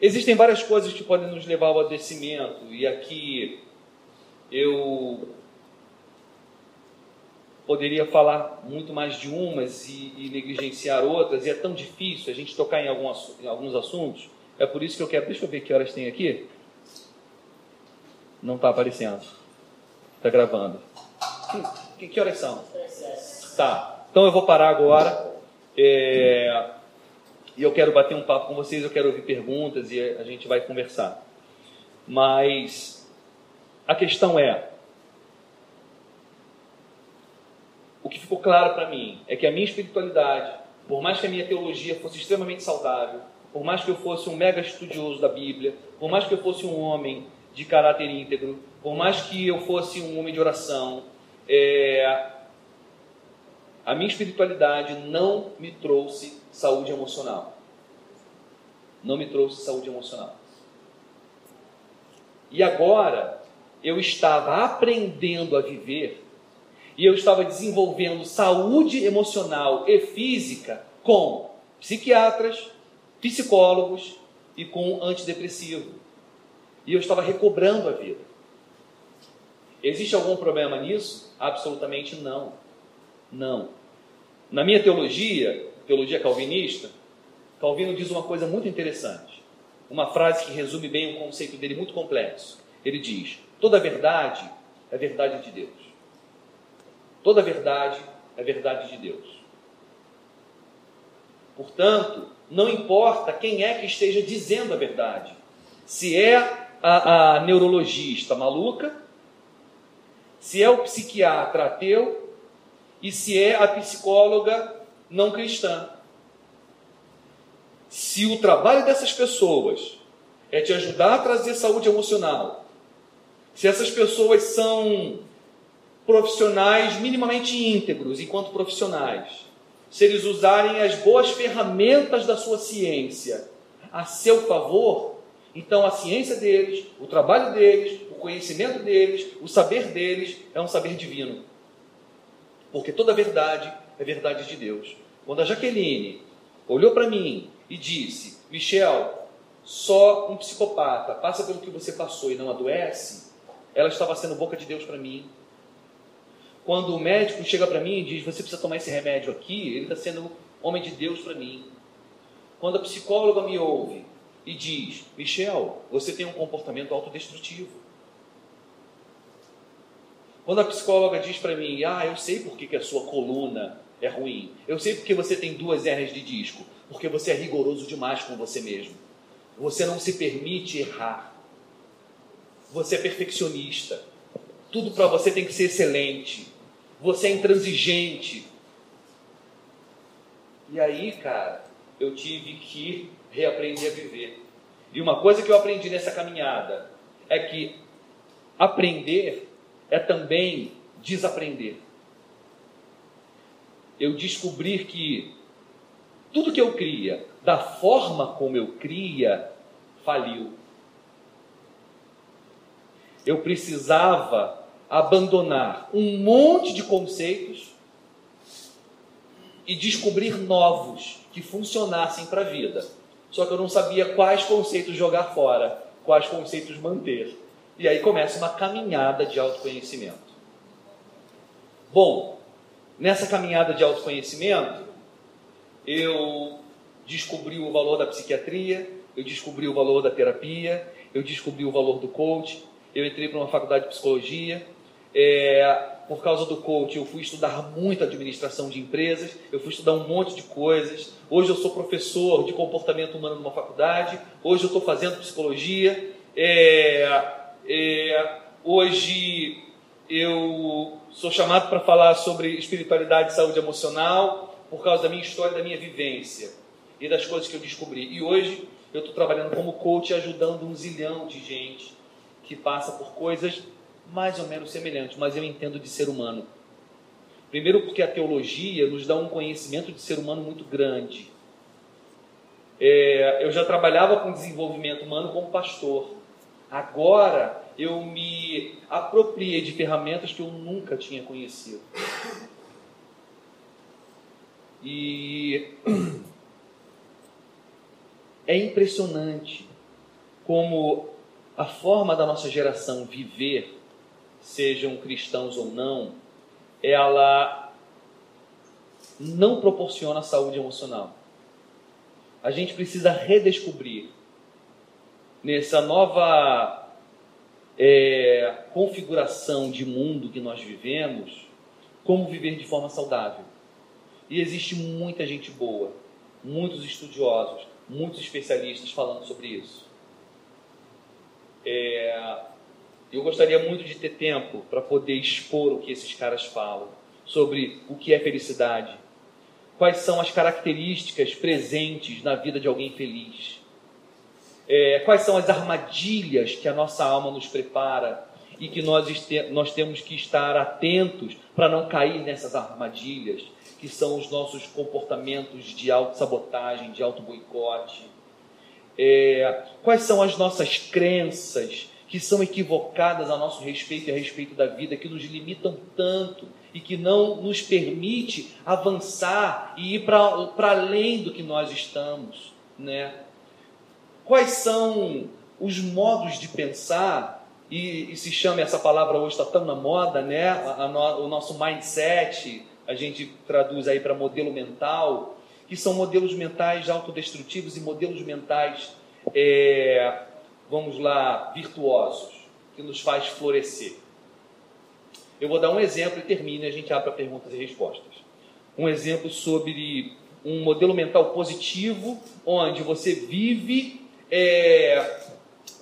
Existem várias coisas que podem nos levar ao adoecimento, e aqui eu poderia falar muito mais de umas e, e, negligenciar outras, e é tão difícil a gente tocar em, algum, em alguns assuntos. É por isso que eu quero. Deixa eu ver que horas tem aqui. Não está aparecendo. Está gravando. Que, que, horas são? Tá. Então eu vou parar agora. É, e eu quero bater um papo com vocês, eu quero ouvir perguntas e a gente vai conversar. Mas a questão é: o que ficou claro para mim é que a minha espiritualidade, por mais que a minha teologia fosse extremamente saudável, por mais que eu fosse um mega estudioso da Bíblia, por mais que eu fosse um homem de caráter íntegro, por mais que eu fosse um homem de oração, é, a minha espiritualidade não me trouxe saúde emocional. Não me trouxe saúde emocional. E agora eu estava aprendendo a viver e eu estava desenvolvendo saúde emocional e física com psiquiatras, psicólogos e com antidepressivo. E eu estava recobrando a vida. Existe algum problema nisso? Absolutamente não. Não. Na minha teologia, teologia calvinista, Calvino diz uma coisa muito interessante. Uma frase que resume bem o conceito dele muito complexo. Ele diz: toda verdade é verdade de Deus. Toda verdade é verdade de Deus. Portanto, não importa quem é que esteja dizendo a verdade, se é a, a neurologista maluca, se é o psiquiatra ateu e se é a psicóloga não cristã. Se o trabalho dessas pessoas é te ajudar a trazer saúde emocional, se essas pessoas são profissionais minimamente íntegros enquanto profissionais, se eles usarem as boas ferramentas da sua ciência a seu favor, então a ciência deles, o trabalho deles, o conhecimento deles, o saber deles é um saber divino. Porque toda verdade é verdade de Deus. Quando a Jaqueline olhou para mim e disse: Michel, só um psicopata passa pelo que você passou e não adoece, ela estava sendo boca de Deus para mim quando o médico chega para mim e diz: Você precisa tomar esse remédio aqui, ele está sendo homem de Deus para mim. Quando a psicóloga me ouve e diz: Michel, você tem um comportamento autodestrutivo. Quando a psicóloga diz para mim: Ah, eu sei por que, que a sua coluna é ruim. Eu sei porque você tem duas hernias de disco. Porque você é rigoroso demais com você mesmo. Você não se permite errar. Você é perfeccionista. Tudo para você tem que ser excelente você é intransigente. E aí, cara, eu tive que reaprender a viver. E uma coisa que eu aprendi nessa caminhada é que aprender é também desaprender. Eu descobri que tudo que eu cria, da forma como eu cria, faliu. Eu precisava abandonar um monte de conceitos e descobrir novos que funcionassem para a vida. Só que eu não sabia quais conceitos jogar fora, quais conceitos manter. E aí começa uma caminhada de autoconhecimento. Bom, nessa caminhada de autoconhecimento, eu descobri o valor da psiquiatria, eu descobri o valor da terapia, eu descobri o valor do coach, eu entrei para uma faculdade de psicologia, é, por causa do coach, eu fui estudar muito administração de empresas, eu fui estudar um monte de coisas. Hoje eu sou professor de comportamento humano numa faculdade, hoje eu estou fazendo psicologia. É, é, hoje eu sou chamado para falar sobre espiritualidade e saúde emocional por causa da minha história, da minha vivência e das coisas que eu descobri. E hoje eu estou trabalhando como coach, ajudando um zilhão de gente que passa por coisas mais ou menos semelhante, mas eu entendo de ser humano. Primeiro, porque a teologia nos dá um conhecimento de ser humano muito grande. É, eu já trabalhava com desenvolvimento humano como pastor. Agora eu me apropriei de ferramentas que eu nunca tinha conhecido. E é impressionante como a forma da nossa geração viver sejam cristãos ou não, ela não proporciona saúde emocional. A gente precisa redescobrir nessa nova é, configuração de mundo que nós vivemos, como viver de forma saudável. E existe muita gente boa, muitos estudiosos, muitos especialistas falando sobre isso. É, eu gostaria muito de ter tempo para poder expor o que esses caras falam sobre o que é felicidade, quais são as características presentes na vida de alguém feliz, é, quais são as armadilhas que a nossa alma nos prepara e que nós, nós temos que estar atentos para não cair nessas armadilhas, que são os nossos comportamentos de autossabotagem, de auto-boicote. É, quais são as nossas crenças que são equivocadas a nosso respeito e a respeito da vida, que nos limitam tanto e que não nos permite avançar e ir para além do que nós estamos, né? Quais são os modos de pensar e, e se chama essa palavra hoje está tão na moda, né? A, a, o nosso mindset, a gente traduz aí para modelo mental, que são modelos mentais autodestrutivos e modelos mentais é, vamos lá, virtuosos, que nos faz florescer. Eu vou dar um exemplo e termino e a gente abre para perguntas e respostas. Um exemplo sobre um modelo mental positivo, onde você vive é,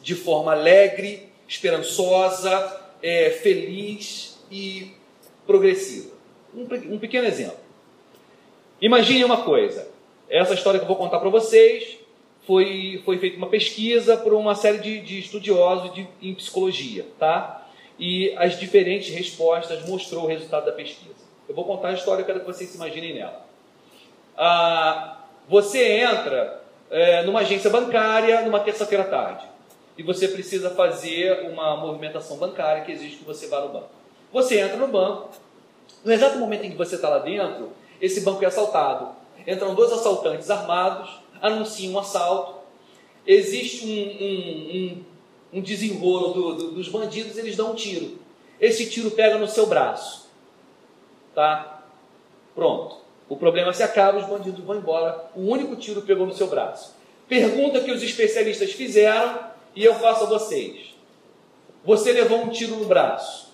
de forma alegre, esperançosa, é, feliz e progressiva. Um, um pequeno exemplo. Imagine uma coisa. Essa história que eu vou contar para vocês foi, foi feita uma pesquisa por uma série de, de estudiosos de, em psicologia, tá? E as diferentes respostas mostrou o resultado da pesquisa. Eu vou contar a história, eu quero que vocês se imaginem nela. Ah, você entra é, numa agência bancária numa terça-feira à tarde e você precisa fazer uma movimentação bancária que exige que você vá no banco. Você entra no banco, no exato momento em que você está lá dentro, esse banco é assaltado. Entram dois assaltantes armados anuncia um assalto, existe um, um, um, um desenrolo do, do, dos bandidos, eles dão um tiro. Esse tiro pega no seu braço. Tá? Pronto. O problema se acaba, os bandidos vão embora. O único tiro pegou no seu braço. Pergunta que os especialistas fizeram e eu faço a vocês. Você levou um tiro no braço.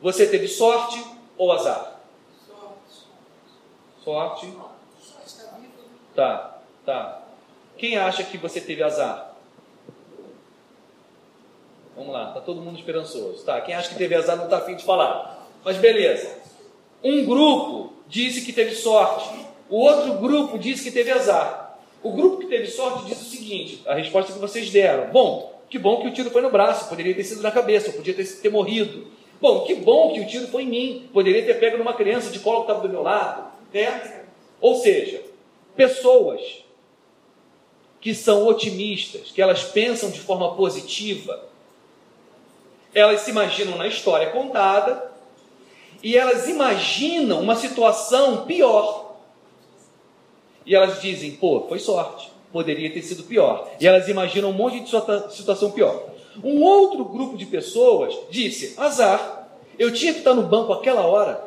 Você teve sorte ou azar? Sorte. Sorte. Tá. Tá. Quem acha que você teve azar? Vamos lá, tá todo mundo esperançoso. Tá, quem acha que teve azar não está afim de falar. Mas beleza. Um grupo disse que teve sorte. O outro grupo disse que teve azar. O grupo que teve sorte disse o seguinte: a resposta que vocês deram. Bom, que bom que o tiro foi no braço, poderia ter sido na cabeça, eu podia ter, ter morrido. Bom, que bom que o tiro foi em mim, poderia ter pego numa criança de colo que estava do meu lado. Né? Ou seja, pessoas que são otimistas, que elas pensam de forma positiva, elas se imaginam na história contada e elas imaginam uma situação pior. E elas dizem, pô, foi sorte, poderia ter sido pior. E elas imaginam um monte de situação pior. Um outro grupo de pessoas disse, azar, eu tinha que estar no banco aquela hora,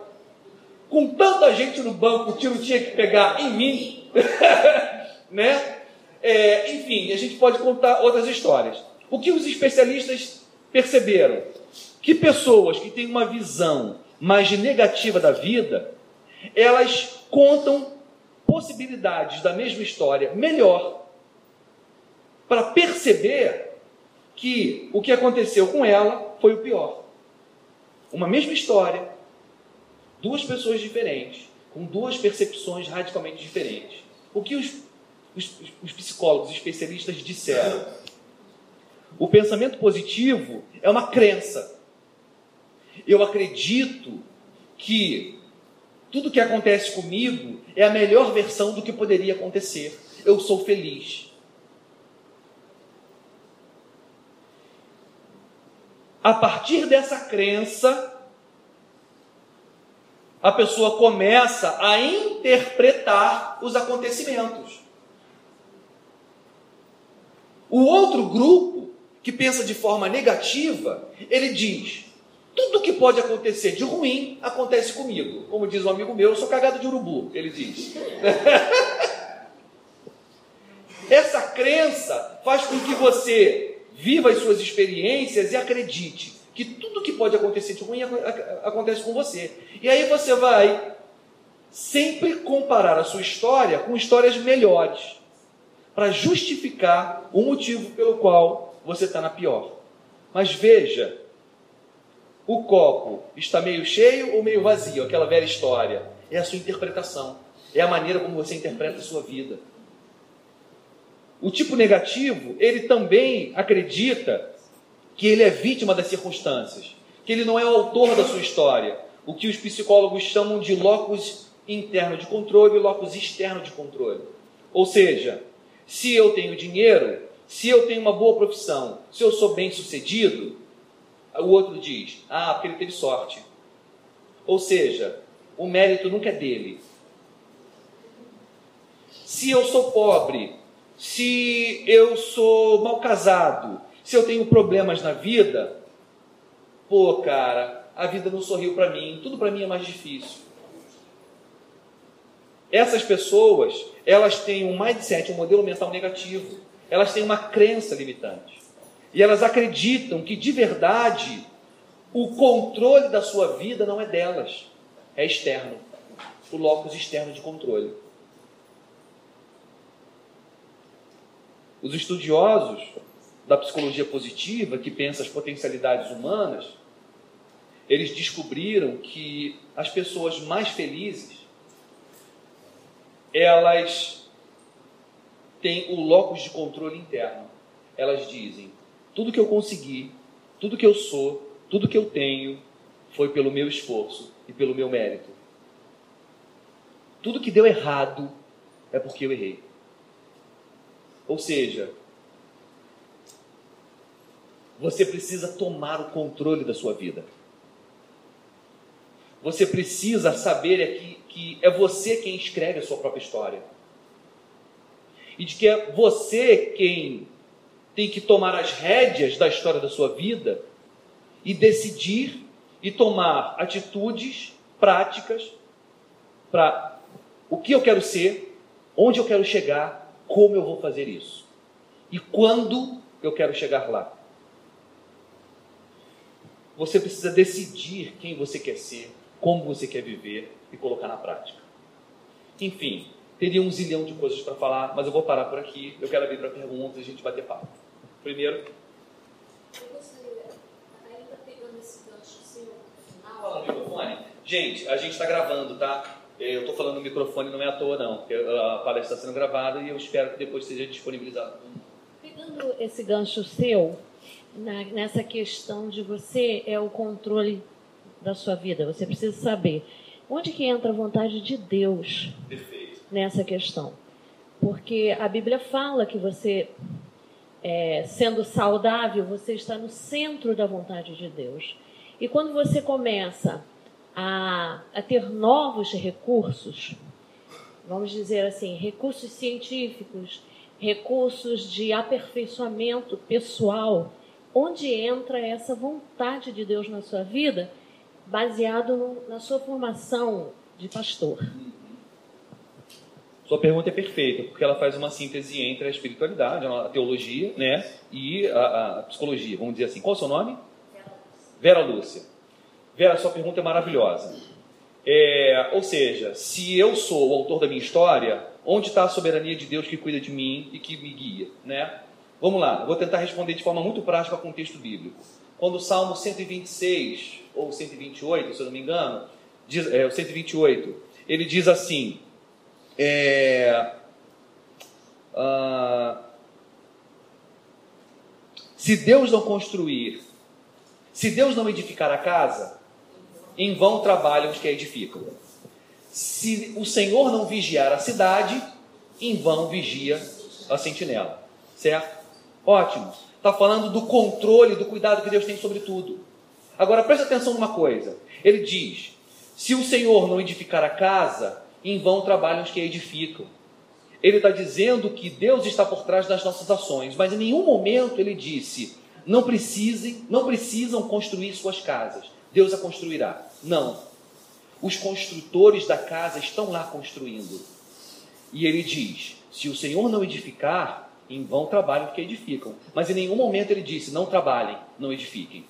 com tanta gente no banco, o tiro tinha que pegar em mim, né? É, enfim, a gente pode contar outras histórias. O que os especialistas perceberam? Que pessoas que têm uma visão mais negativa da vida, elas contam possibilidades da mesma história melhor para perceber que o que aconteceu com ela foi o pior. Uma mesma história, duas pessoas diferentes, com duas percepções radicalmente diferentes. O que os os, os psicólogos, os especialistas disseram. O pensamento positivo é uma crença. Eu acredito que tudo que acontece comigo é a melhor versão do que poderia acontecer. Eu sou feliz. A partir dessa crença, a pessoa começa a interpretar os acontecimentos. O outro grupo, que pensa de forma negativa, ele diz: tudo que pode acontecer de ruim acontece comigo. Como diz um amigo meu, eu sou cagado de urubu, ele diz. Essa crença faz com que você viva as suas experiências e acredite que tudo que pode acontecer de ruim acontece com você. E aí você vai sempre comparar a sua história com histórias melhores, para justificar o motivo pelo qual você está na pior. Mas veja, o copo está meio cheio ou meio vazio, aquela velha história. É a sua interpretação, é a maneira como você interpreta a sua vida. O tipo negativo, ele também acredita que ele é vítima das circunstâncias, que ele não é o autor da sua história, o que os psicólogos chamam de locus interno de controle e locus externo de controle. Ou seja, se eu tenho dinheiro, se eu tenho uma boa profissão, se eu sou bem sucedido, o outro diz: ah, porque ele teve sorte. Ou seja, o mérito nunca é dele. Se eu sou pobre, se eu sou mal casado, se eu tenho problemas na vida, pô, cara, a vida não sorriu para mim, tudo para mim é mais difícil. Essas pessoas, elas têm um mindset, um modelo mental negativo. Elas têm uma crença limitante. E elas acreditam que de verdade o controle da sua vida não é delas, é externo. O locus externo de controle. Os estudiosos da psicologia positiva, que pensa as potencialidades humanas, eles descobriram que as pessoas mais felizes elas têm o locus de controle interno. Elas dizem: tudo que eu consegui, tudo que eu sou, tudo que eu tenho foi pelo meu esforço e pelo meu mérito. Tudo que deu errado é porque eu errei. Ou seja, você precisa tomar o controle da sua vida. Você precisa saber é que, que é você quem escreve a sua própria história. E de que é você quem tem que tomar as rédeas da história da sua vida e decidir e tomar atitudes práticas para o que eu quero ser, onde eu quero chegar, como eu vou fazer isso e quando eu quero chegar lá. Você precisa decidir quem você quer ser, como você quer viver e colocar na prática. Enfim, teria um zilhão de coisas para falar, mas eu vou parar por aqui. Eu quero abrir para perguntas e a gente bater papo. Primeiro. Eu gostaria, ainda pegando esse gancho seu Fala no microfone. Gente, a gente está gravando, tá? Eu estou falando no microfone, não é à toa, não. Porque a palestra está sendo gravada e eu espero que depois seja disponibilizado. Pegando esse gancho seu, na, nessa questão de você é o controle da sua vida. Você precisa saber onde que entra a vontade de Deus Perfeito. nessa questão. Porque a Bíblia fala que você, é, sendo saudável, você está no centro da vontade de Deus. E quando você começa a, a ter novos recursos, vamos dizer assim, recursos científicos, recursos de aperfeiçoamento pessoal, onde entra essa vontade de Deus na sua vida, baseado no, na sua formação de pastor. Sua pergunta é perfeita, porque ela faz uma síntese entre a espiritualidade, a teologia, né, e a, a psicologia, vamos dizer assim. Qual é o seu nome? Vera Lúcia. Vera, sua pergunta é maravilhosa. É, ou seja, se eu sou o autor da minha história, onde está a soberania de Deus que cuida de mim e que me guia, né? Vamos lá, vou tentar responder de forma muito prática com o texto bíblico. Quando o Salmo 126 ou 128, se eu não me engano, diz, é, o 128, ele diz assim: é, ah, se Deus não construir, se Deus não edificar a casa, em vão trabalham os que a edificam. Se o Senhor não vigiar a cidade, em vão vigia a sentinela. Certo? Ótimo. Está falando do controle, do cuidado que Deus tem sobre tudo. Agora preste atenção numa coisa. Ele diz: se o Senhor não edificar a casa, em vão trabalham os que a edificam. Ele está dizendo que Deus está por trás das nossas ações, mas em nenhum momento ele disse: não precisem, não precisam construir suas casas. Deus a construirá. Não. Os construtores da casa estão lá construindo. E ele diz: se o Senhor não edificar, Em vão trabalham porque edificam. Mas em nenhum momento ele disse: não trabalhem, não edifiquem.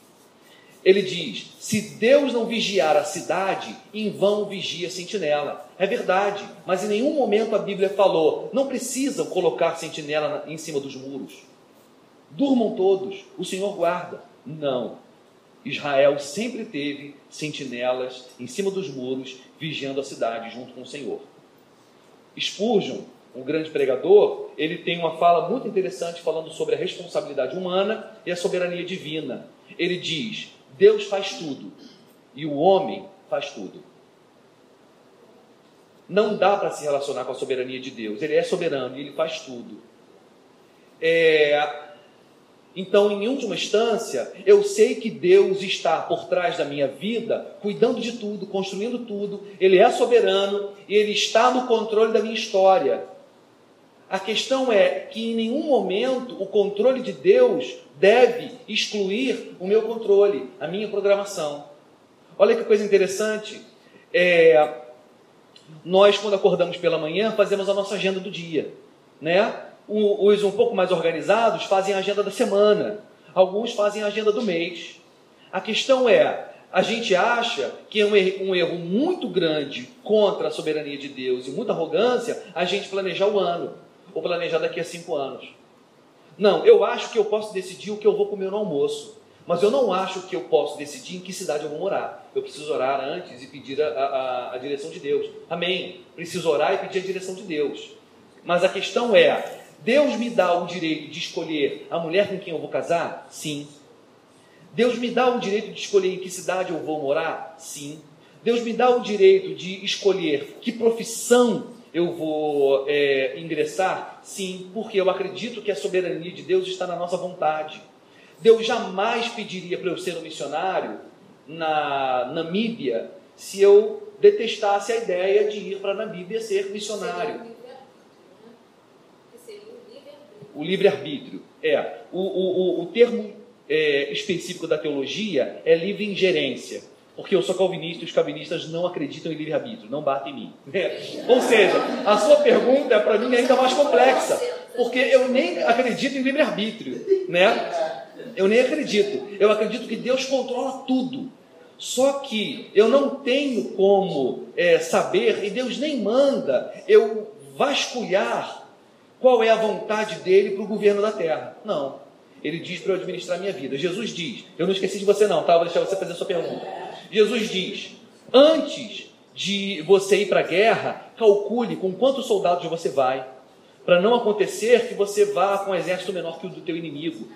Ele diz: se Deus não vigiar a cidade, em vão vigia a sentinela. É verdade, mas em nenhum momento a Bíblia falou: não precisam colocar sentinela em cima dos muros. Durmam todos, o Senhor guarda. Não. Israel sempre teve sentinelas em cima dos muros, vigiando a cidade junto com o Senhor. Spurgeon, um grande pregador, ele tem uma fala muito interessante falando sobre a responsabilidade humana e a soberania divina. Ele diz: Deus faz tudo e o homem faz tudo. Não dá para se relacionar com a soberania de Deus. Ele é soberano e ele faz tudo. É, então, em última instância, eu sei que Deus está por trás da minha vida, cuidando de tudo, construindo tudo. Ele é soberano e ele está no controle da minha história. A questão é que em nenhum momento o controle de Deus deve excluir o meu controle, a minha programação. Olha que coisa interessante. É, nós, quando acordamos pela manhã, fazemos a nossa agenda do dia, né? Os um pouco mais organizados fazem a agenda da semana, alguns fazem a agenda do mês. A questão é, a gente acha que é um erro, um erro muito grande contra a soberania de Deus e muita arrogância a gente planejar o ano, ou planejar daqui a cinco anos. Não, eu acho que eu posso decidir o que eu vou comer no almoço. Mas eu não acho que eu posso decidir em que cidade eu vou morar. Eu preciso orar antes e pedir a, a, a direção de Deus. Amém. Preciso orar e pedir a direção de Deus. Mas a questão é: Deus me dá o direito de escolher a mulher com quem eu vou casar? Sim. Deus me dá o direito de escolher em que cidade eu vou morar? Sim. Deus me dá o direito de escolher que profissão eu vou é, ingressar? Sim, porque eu acredito que a soberania de Deus está na nossa vontade. Deus jamais pediria para eu ser um missionário na Namíbia se eu detestasse a ideia de ir para a Namíbia ser missionário. O livre-arbítrio. É. O, o, o, o termo é, específico da teologia é livre ingerência porque eu sou calvinista e os calvinistas não acreditam em livre-arbítrio, não batem em mim. É. Ou seja, a sua pergunta é para mim ainda mais complexa, porque eu nem acredito em livre-arbítrio, né? Eu nem acredito. Eu acredito que Deus controla tudo. Só que eu não tenho como é, saber, e Deus nem manda eu vasculhar qual é a vontade dele para o governo da terra. Não. Ele diz para eu administrar minha vida. Jesus diz, eu não esqueci de você não, tá? Vou deixar você fazer a sua pergunta. Jesus diz: antes de você ir para a guerra, calcule com quantos soldados você vai, para não acontecer que você vá com um exército menor que o do teu inimigo.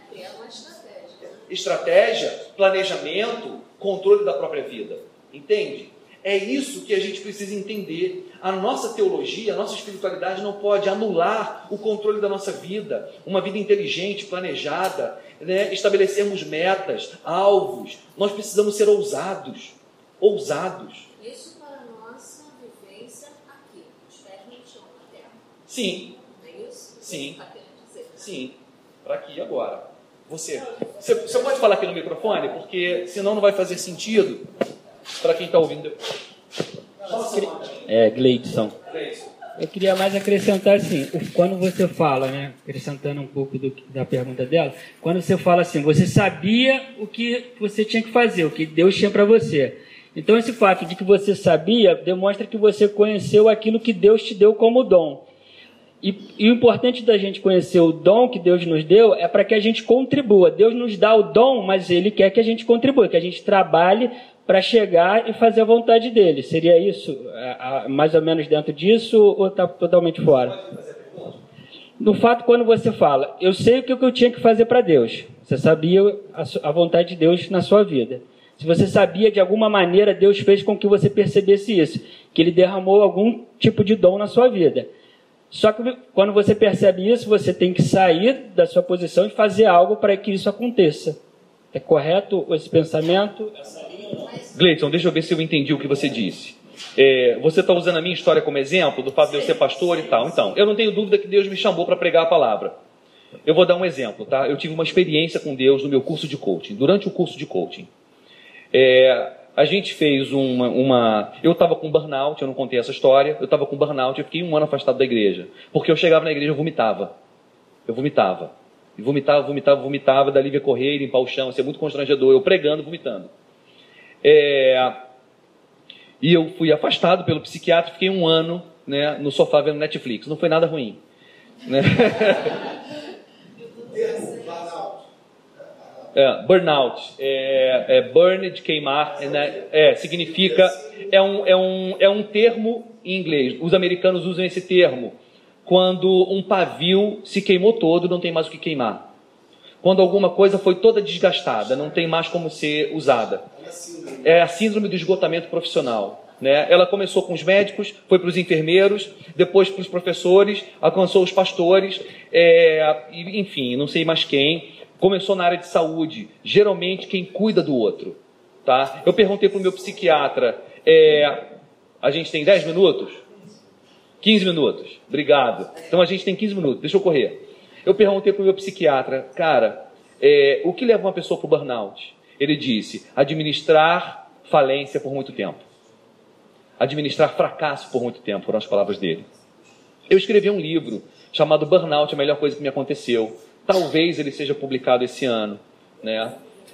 Estratégia, planejamento, controle da própria vida. Entende? É isso que a gente precisa entender. A nossa teologia, a nossa espiritualidade não pode anular o controle da nossa vida, uma vida inteligente, planejada, né, estabelecermos metas, alvos. Nós precisamos ser ousados. Ousados. Isso para a nossa vivência aqui, os pés no chão, na terra. Sim. Não é isso? Sim. Tá né? Sim. Para aqui e agora. Você. você. Você pode falar aqui no microfone? Porque senão não vai fazer sentido para quem está ouvindo. É, Gleidson. Eu queria mais acrescentar assim, quando você fala, né, acrescentando um pouco do, da pergunta dela, quando você fala assim, você sabia o que você tinha que fazer, o que Deus tinha para você. Então esse fato de que você sabia demonstra que você conheceu aquilo que Deus te deu como dom. E, e o importante da gente conhecer o dom que Deus nos deu é para que a gente contribua. Deus nos dá o dom, mas Ele quer que a gente contribua, que a gente trabalhe para chegar e fazer a vontade dele. Seria isso? Mais ou menos dentro disso ou está totalmente fora? No fato, quando você fala, eu sei o que eu tinha que fazer para Deus. Você sabia a vontade de Deus na sua vida. Se você sabia de alguma maneira, Deus fez com que você percebesse isso, que Ele derramou algum tipo de dom na sua vida. Só que quando você percebe isso, você tem que sair da sua posição e fazer algo para que isso aconteça. É correto esse pensamento? Gleiton, deixa eu ver se eu entendi o que você disse. É, você está usando a minha história como exemplo do fato de eu ser pastor e tal. Então, eu não tenho dúvida que Deus me chamou para pregar a palavra. Eu vou dar um exemplo, tá? Eu tive uma experiência com Deus no meu curso de coaching, durante o curso de coaching. É, a gente fez uma. uma eu estava com burnout, eu não contei essa história. Eu estava com burnout, eu fiquei um ano afastado da igreja. Porque eu chegava na igreja e vomitava. Eu vomitava. E vomitava, vomitava, vomitava, da Lívia correr, limpar o chão, ser muito constrangedor. Eu pregando, vomitando. É... E eu fui afastado pelo psiquiatra, fiquei um ano né, no sofá vendo Netflix. Não foi nada ruim. Né? É, burnout, é, é burn de queimar, né, é, significa, é um, é, um, é um termo em inglês, os americanos usam esse termo, quando um pavio se queimou todo, não tem mais o que queimar. Quando alguma coisa foi toda desgastada, não tem mais como ser usada. É a síndrome do esgotamento profissional. Né? Ela começou com os médicos, foi para os enfermeiros, depois para os professores, alcançou os pastores, é, enfim, não sei mais quem. Começou na área de saúde, geralmente quem cuida do outro. Tá? Eu perguntei para o meu psiquiatra, é, a gente tem 10 minutos? 15 minutos, obrigado. Então a gente tem 15 minutos, deixa eu correr. Eu perguntei para o meu psiquiatra, cara, é, o que leva uma pessoa para o burnout? Ele disse, administrar falência por muito tempo administrar fracasso por muito tempo, foram as palavras dele. Eu escrevi um livro chamado Burnout, a melhor coisa que me aconteceu. Talvez ele seja publicado esse ano, né?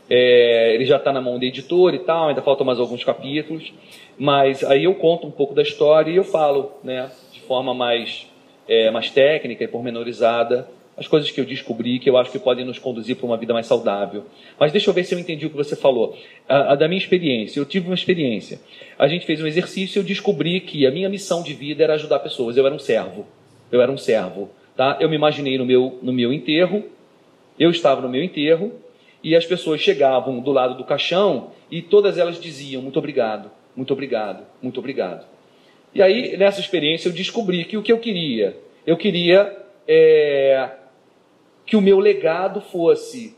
É, ele já está na mão da editora e tal, ainda faltam mais alguns capítulos, mas aí eu conto um pouco da história e eu falo, né, de forma mais, é, mais técnica e pormenorizada as coisas que eu descobri que eu acho que podem nos conduzir para uma vida mais saudável. Mas deixa eu ver se eu entendi o que você falou. A, a, da minha experiência, eu tive uma experiência. A gente fez um exercício e eu descobri que a minha missão de vida era ajudar pessoas. Eu era um servo. Eu era um servo. Tá? Eu me imaginei no meu, no meu enterro, eu estava no meu enterro, e as pessoas chegavam do lado do caixão e todas elas diziam muito obrigado, muito obrigado, muito obrigado. E aí, nessa experiência, eu descobri que o que eu queria, eu queria é, que o meu legado fosse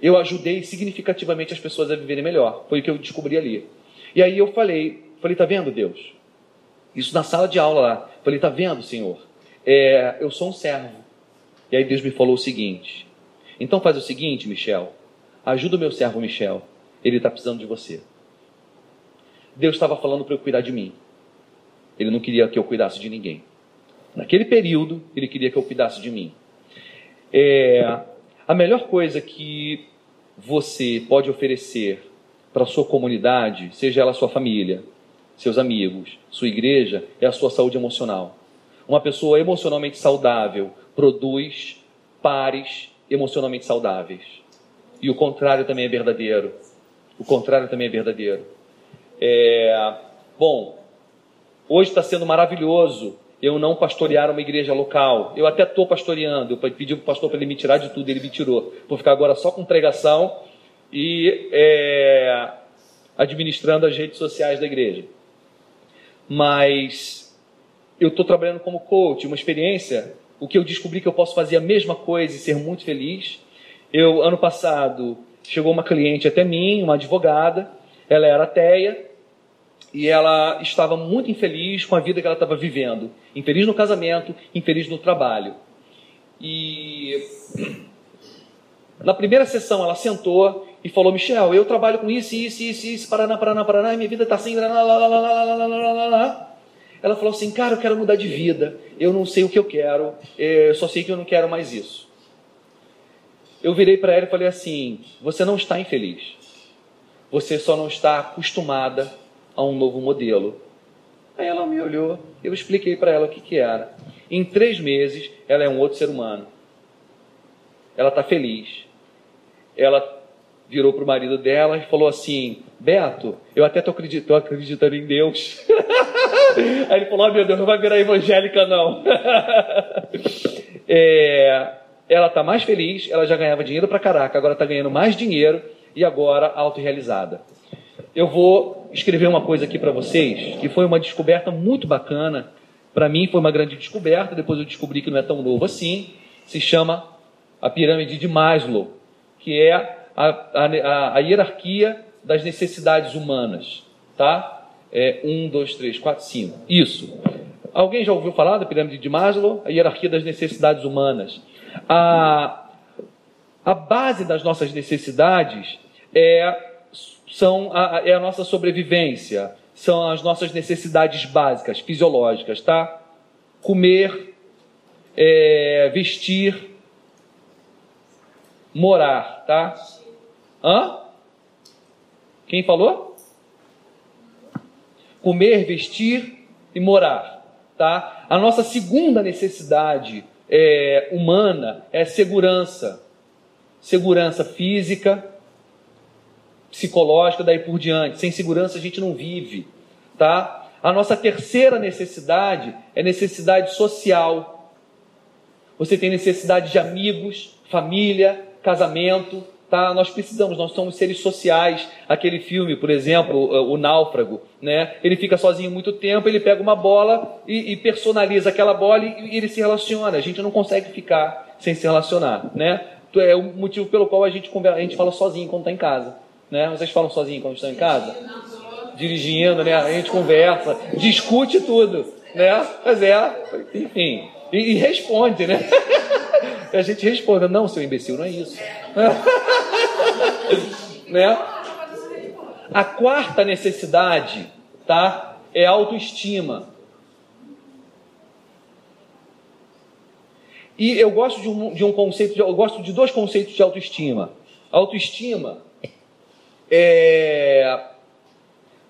eu ajudei significativamente as pessoas a viverem melhor. Foi o que eu descobri ali. E aí eu falei, falei, tá vendo Deus? Isso na sala de aula lá. Falei, tá vendo, Senhor? É, eu sou um servo. E aí Deus me falou o seguinte: então faz o seguinte, Michel, ajuda o meu servo Michel. Ele está precisando de você. Deus estava falando para eu cuidar de mim. Ele não queria que eu cuidasse de ninguém. Naquele período, ele queria que eu cuidasse de mim. É, a melhor coisa que você pode oferecer para a sua comunidade, seja ela sua família, seus amigos, sua igreja, é a sua saúde emocional. Uma pessoa emocionalmente saudável produz pares emocionalmente saudáveis. E o contrário também é verdadeiro. O contrário também é verdadeiro. É, bom, hoje está sendo maravilhoso eu não pastorear uma igreja local. Eu até estou pastoreando, eu pedi para o pastor para ele me tirar de tudo, ele me tirou. Vou ficar agora só com pregação e é, administrando as redes sociais da igreja. Mas eu estou trabalhando como coach, uma experiência, o que eu descobri que eu posso fazer a mesma coisa e ser muito feliz. Eu, ano passado, chegou uma cliente até mim, uma advogada, ela era ateia, e ela estava muito infeliz com a vida que ela estava vivendo. Infeliz no casamento, infeliz no trabalho. E na primeira sessão ela sentou e falou: Michel, eu trabalho com isso, isso, isso, isso, Paraná, Paraná, Paraná, e minha vida está assim. Lá, lá, lá, lá, lá, lá. Ela falou assim: Cara, eu quero mudar de vida. Eu não sei o que eu quero, eu só sei que eu não quero mais isso. Eu virei para ela e falei assim: Você não está infeliz. Você só não está acostumada a um novo modelo. Aí ela me olhou, eu expliquei para ela o que, que era. Em três meses, ela é um outro ser humano. Ela está feliz. Ela virou para o marido dela e falou assim: Beto, eu até estou acreditando, acreditando em Deus. Aí ele falou: oh, meu Deus, não vai virar evangélica, não. é, ela está mais feliz, ela já ganhava dinheiro para caraca, agora está ganhando mais dinheiro e agora autorrealizada eu vou escrever uma coisa aqui para vocês, que foi uma descoberta muito bacana. Para mim foi uma grande descoberta, depois eu descobri que não é tão novo assim. Se chama a pirâmide de Maslow, que é a, a, a hierarquia das necessidades humanas. Tá? É, um, dois, três, quatro, cinco. Isso. Alguém já ouviu falar da pirâmide de Maslow? A hierarquia das necessidades humanas. A, a base das nossas necessidades é são a, é a nossa sobrevivência, são as nossas necessidades básicas, fisiológicas, tá? Comer, é, vestir, morar, tá? Hã? Quem falou? Comer, vestir e morar, tá? A nossa segunda necessidade é, humana é segurança. Segurança física, psicológica, daí por diante. Sem segurança a gente não vive, tá? A nossa terceira necessidade é necessidade social. Você tem necessidade de amigos, família, casamento, tá? Nós precisamos, nós somos seres sociais. Aquele filme, por exemplo, O Náufrago, né? Ele fica sozinho muito tempo, ele pega uma bola e, e personaliza aquela bola e, e ele se relaciona. A gente não consegue ficar sem se relacionar, né? É o motivo pelo qual a gente, a gente fala sozinho quando está em casa. Né? Vocês falam sozinho quando estão em casa? Dirigindo, né? A gente conversa, discute tudo, né? Mas é, enfim. E, e responde, né? a gente responde, não, seu imbecil, não é isso. né? A quarta necessidade, tá? É autoestima. E eu gosto de um, de um conceito, de, eu gosto de dois conceitos de autoestima. Autoestima é,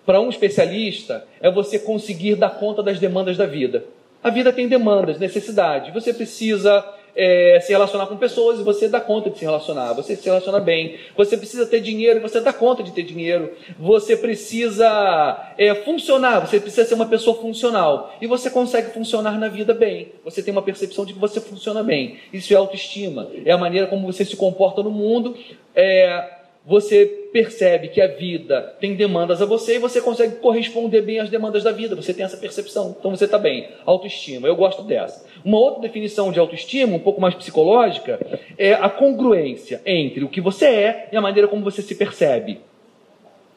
para um especialista é você conseguir dar conta das demandas da vida. A vida tem demandas, necessidades. Você precisa é, se relacionar com pessoas e você dá conta de se relacionar. Você se relaciona bem. Você precisa ter dinheiro e você dá conta de ter dinheiro. Você precisa é, funcionar. Você precisa ser uma pessoa funcional. E você consegue funcionar na vida bem. Você tem uma percepção de que você funciona bem. Isso é autoestima. É a maneira como você se comporta no mundo. É, você percebe que a vida tem demandas a você e você consegue corresponder bem às demandas da vida. Você tem essa percepção. Então você está bem. Autoestima. Eu gosto dessa. Uma outra definição de autoestima, um pouco mais psicológica, é a congruência entre o que você é e a maneira como você se percebe.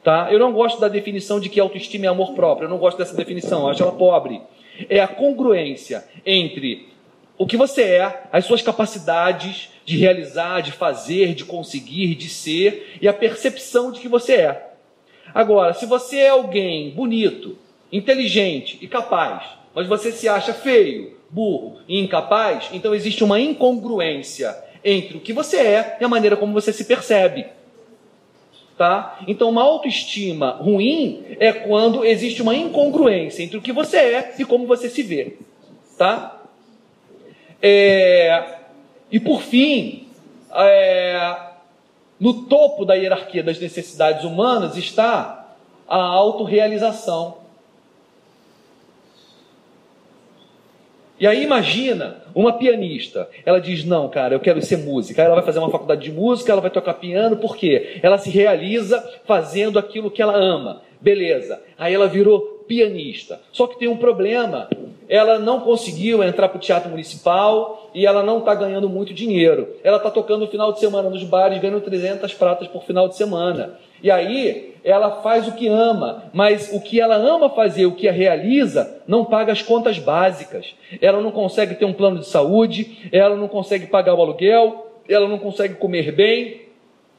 Tá? Eu não gosto da definição de que autoestima é amor próprio. Eu não gosto dessa definição. Eu acho ela pobre. É a congruência entre o que você é, as suas capacidades de realizar, de fazer, de conseguir, de ser e a percepção de que você é. Agora, se você é alguém bonito, inteligente e capaz, mas você se acha feio, burro e incapaz, então existe uma incongruência entre o que você é e a maneira como você se percebe. Tá? Então, uma autoestima ruim é quando existe uma incongruência entre o que você é e como você se vê. Tá? É, e por fim, é, no topo da hierarquia das necessidades humanas está a autorrealização. E aí imagina uma pianista, ela diz: "Não, cara, eu quero ser música". Aí ela vai fazer uma faculdade de música, ela vai tocar piano, por quê? Ela se realiza fazendo aquilo que ela ama. Beleza. Aí ela virou pianista. Só que tem um problema. Ela não conseguiu entrar para o teatro municipal e ela não está ganhando muito dinheiro. Ela está tocando no final de semana nos bares, ganhando 300 pratas por final de semana. E aí ela faz o que ama, mas o que ela ama fazer, o que a realiza, não paga as contas básicas. Ela não consegue ter um plano de saúde, ela não consegue pagar o aluguel, ela não consegue comer bem.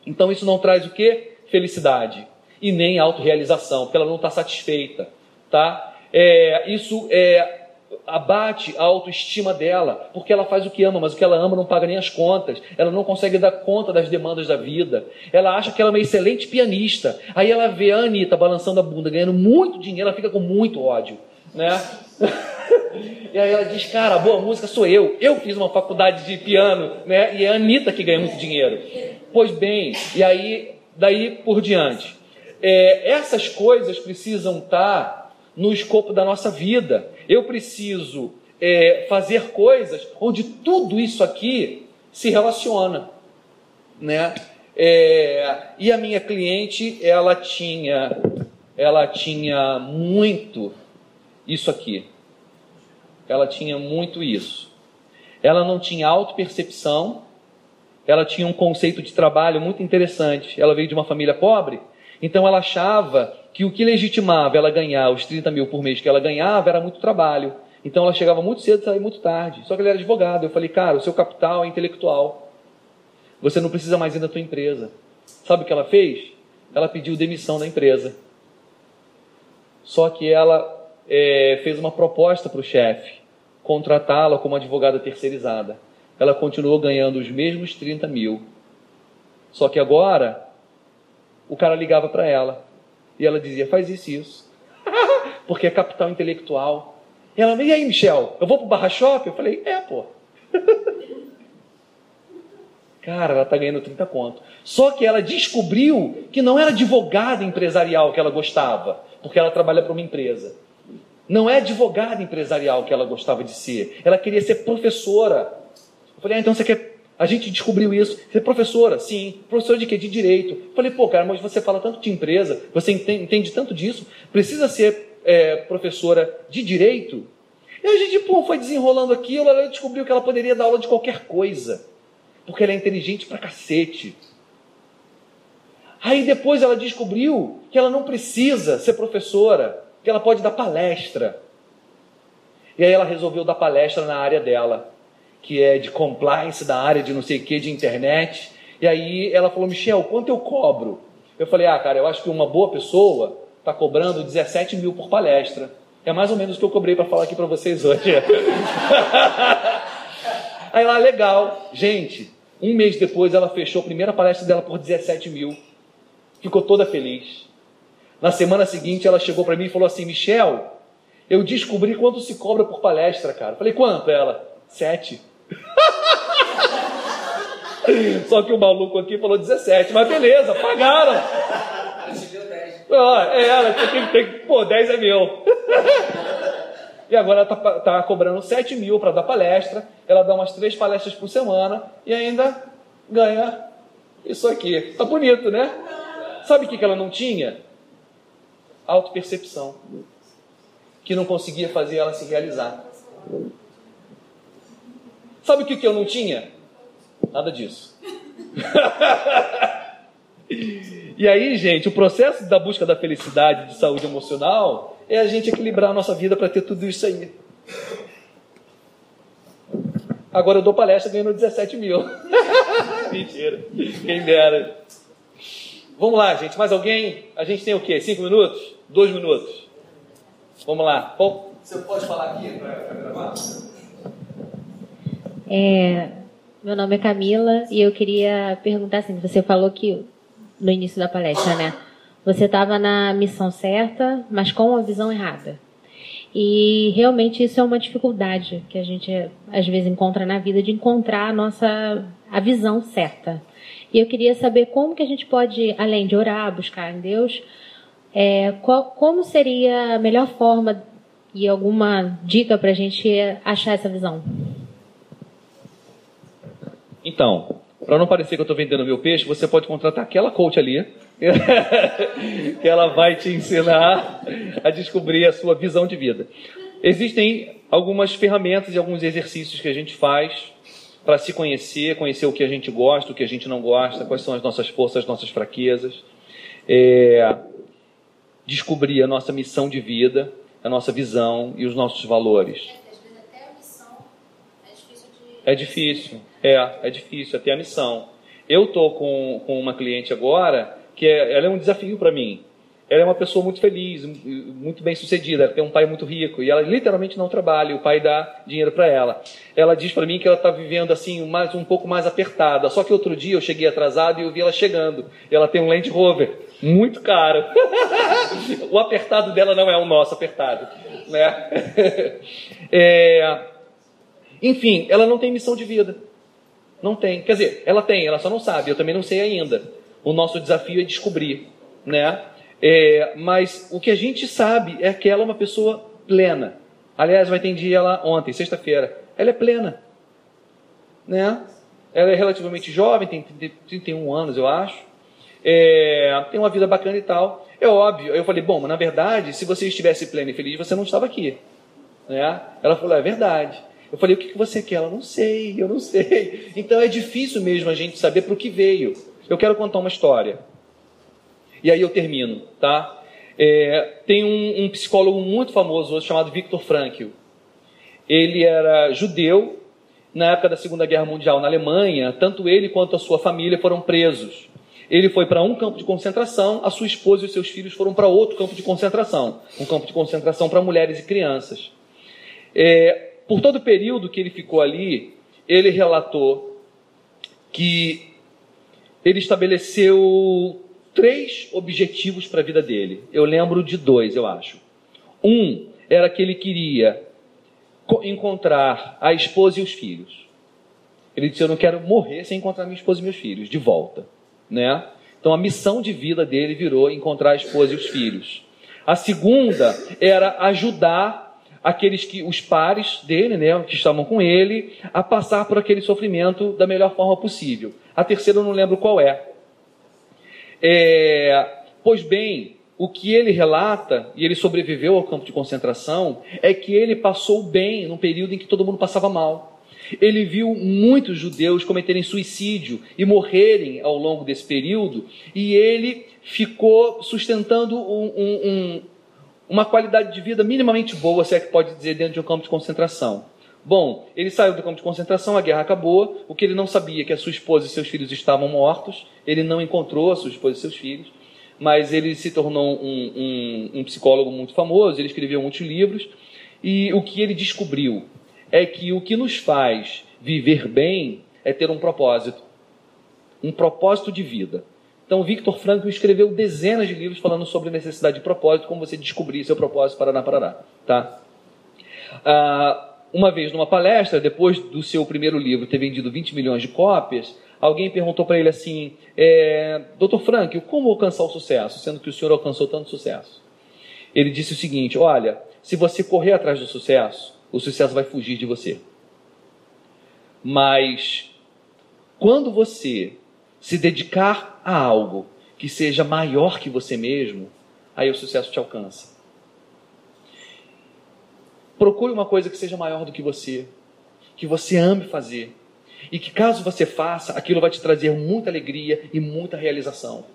Então isso não traz o que? Felicidade e nem autorrealização, porque ela não está satisfeita tá? É, isso é, abate a autoestima dela, porque ela faz o que ama, mas o que ela ama não paga nem as contas, ela não consegue dar conta das demandas da vida, ela acha que ela é uma excelente pianista, aí ela vê a Anitta balançando a bunda, ganhando muito dinheiro, ela fica com muito ódio, né? e aí ela diz, cara, a boa música sou eu, eu fiz uma faculdade de piano, né? E é a Anitta que ganha muito dinheiro. Pois bem, e aí, daí por diante. É, essas coisas precisam estar no escopo da nossa vida. Eu preciso é, fazer coisas onde tudo isso aqui se relaciona, né? É, e a minha cliente, ela tinha, ela tinha muito isso aqui. Ela tinha muito isso. Ela não tinha autopercepção. Ela tinha um conceito de trabalho muito interessante. Ela veio de uma família pobre, então ela achava que o que legitimava ela ganhar os 30 mil por mês que ela ganhava era muito trabalho. Então ela chegava muito cedo e saía muito tarde. Só que ele era advogado. Eu falei, cara, o seu capital é intelectual. Você não precisa mais ir na tua empresa. Sabe o que ela fez? Ela pediu demissão da empresa. Só que ela é, fez uma proposta para o chefe contratá-la como advogada terceirizada. Ela continuou ganhando os mesmos 30 mil. Só que agora, o cara ligava para ela e ela dizia: faz isso e isso. Porque é capital intelectual. E ela, e aí, Michel, eu vou pro Barra Shop? Eu falei: é, pô. Cara, ela está ganhando 30 conto. Só que ela descobriu que não era advogada empresarial que ela gostava, porque ela trabalha para uma empresa. Não é advogada empresarial que ela gostava de ser. Ela queria ser professora. Eu falei, ah, então você quer. A gente descobriu isso. É professora? Sim. Professora de quê? De direito. Falei, pô, cara, mas você fala tanto de empresa, você entende, entende tanto disso, precisa ser é, professora de direito? E a gente, pô, foi desenrolando aquilo, ela descobriu que ela poderia dar aula de qualquer coisa. Porque ela é inteligente pra cacete. Aí depois ela descobriu que ela não precisa ser professora, que ela pode dar palestra. E aí ela resolveu dar palestra na área dela, que é de compliance, da área de não sei o que, de internet. E aí ela falou, Michel, quanto eu cobro? Eu falei, ah, cara, eu acho que uma boa pessoa está cobrando 17 mil por palestra. É mais ou menos o que eu cobrei para falar aqui para vocês hoje. aí lá, legal. Gente, um mês depois ela fechou a primeira palestra dela por 17 mil. Ficou toda feliz. Na semana seguinte ela chegou para mim e falou assim: Michel, eu descobri quanto se cobra por palestra, cara. Falei, quanto? Ela, sete. Só que o maluco aqui falou 17, mas beleza, pagaram. Ah, é, ela tem que, tem, pô, 10 é meu. e agora ela tá, tá cobrando 7 mil para dar palestra. Ela dá umas três palestras por semana e ainda ganha isso aqui. Tá bonito, né? Sabe o que ela não tinha? Autopercepção. Que não conseguia fazer ela se realizar. Sabe o que eu não tinha? Nada disso. e aí, gente, o processo da busca da felicidade, de saúde emocional, é a gente equilibrar a nossa vida para ter tudo isso aí. Agora eu dou palestra ganhando 17 mil. Mentira. Quem dera. Vamos lá, gente. Mais alguém? A gente tem o quê? Cinco minutos? Dois minutos. Vamos lá. Você pode falar aqui para gravar? É, meu nome é Camila e eu queria perguntar assim, você falou que no início da palestra, né? Você estava na missão certa, mas com a visão errada. E realmente isso é uma dificuldade que a gente às vezes encontra na vida de encontrar a nossa a visão certa. E eu queria saber como que a gente pode, além de orar, buscar em Deus, é, qual, como seria a melhor forma e alguma dica para a gente achar essa visão? Então, para não parecer que eu estou vendendo meu peixe, você pode contratar aquela coach ali, que ela vai te ensinar a descobrir a sua visão de vida. Existem algumas ferramentas e alguns exercícios que a gente faz para se conhecer, conhecer o que a gente gosta, o que a gente não gosta, quais são as nossas forças, as nossas fraquezas, é, descobrir a nossa missão de vida, a nossa visão e os nossos valores. É difícil, é, é difícil até a missão. Eu estou com, com uma cliente agora que é, ela é um desafio para mim ela é uma pessoa muito feliz, muito bem sucedida, ela tem um pai muito rico e ela literalmente não trabalha, o pai dá dinheiro para ela. Ela diz para mim que ela está vivendo assim mais um pouco mais apertada. Só que outro dia eu cheguei atrasado e eu vi ela chegando. Ela tem um Land Rover muito caro. o apertado dela não é o nosso apertado, né? É... Enfim, ela não tem missão de vida. Não tem. Quer dizer, ela tem, ela só não sabe. Eu também não sei ainda. O nosso desafio é descobrir, né? É, mas o que a gente sabe é que ela é uma pessoa plena. Aliás, eu atendi ela ontem, sexta-feira. Ela é plena. Né? Ela é relativamente jovem, tem 31 anos, eu acho. É, tem uma vida bacana e tal. É óbvio. Eu falei, bom, mas na verdade, se você estivesse plena e feliz, você não estava aqui. Né? Ela falou, é verdade. Eu falei, o que você quer? Ela, não sei, eu não sei. Então é difícil mesmo a gente saber para o que veio. Eu quero contar uma história. E aí eu termino, tá? É, tem um, um, psicólogo muito famoso hoje chamado Viktor Frankl. Ele era judeu na época da Segunda Guerra Mundial na Alemanha. Tanto ele quanto a sua família foram presos. Ele foi para um campo de concentração, a sua esposa e os seus filhos foram para outro campo de concentração, um campo de concentração para mulheres e crianças. É, por todo o período que ele ficou ali, ele relatou que ele estabeleceu três objetivos para a vida dele. Eu lembro de dois, eu acho. Um era que ele queria encontrar a esposa e os filhos. Ele disse: Eu não quero morrer sem encontrar minha esposa e meus filhos de volta. Né? Então a missão de vida dele virou encontrar a esposa e os filhos. A segunda era ajudar aqueles que os pares dele, né, que estavam com ele, a passar por aquele sofrimento da melhor forma possível. A terceira eu não lembro qual é. é pois bem, o que ele relata, e ele sobreviveu ao campo de concentração, é que ele passou bem num período em que todo mundo passava mal. Ele viu muitos judeus cometerem suicídio e morrerem ao longo desse período, e ele ficou sustentando um, um, um, uma qualidade de vida minimamente boa, se é que pode dizer, dentro de um campo de concentração. Bom, ele saiu do campo de concentração, a guerra acabou. O que ele não sabia é que a sua esposa e seus filhos estavam mortos. Ele não encontrou a sua esposa e seus filhos mas ele se tornou um, um, um psicólogo muito famoso, ele escreveu muitos livros, e o que ele descobriu é que o que nos faz viver bem é ter um propósito, um propósito de vida. Então, Victor Frankl escreveu dezenas de livros falando sobre necessidade de propósito, como você descobrir seu propósito para na Parará. Tá? Ah, uma vez numa palestra, depois do seu primeiro livro ter vendido 20 milhões de cópias, alguém perguntou para ele assim: é, Dr. Frank, como alcançar o sucesso, sendo que o senhor alcançou tanto sucesso? Ele disse o seguinte: Olha, se você correr atrás do sucesso, o sucesso vai fugir de você. Mas quando você se dedicar a algo que seja maior que você mesmo, aí o sucesso te alcança. Procure uma coisa que seja maior do que você, que você ame fazer, e que caso você faça, aquilo vai te trazer muita alegria e muita realização.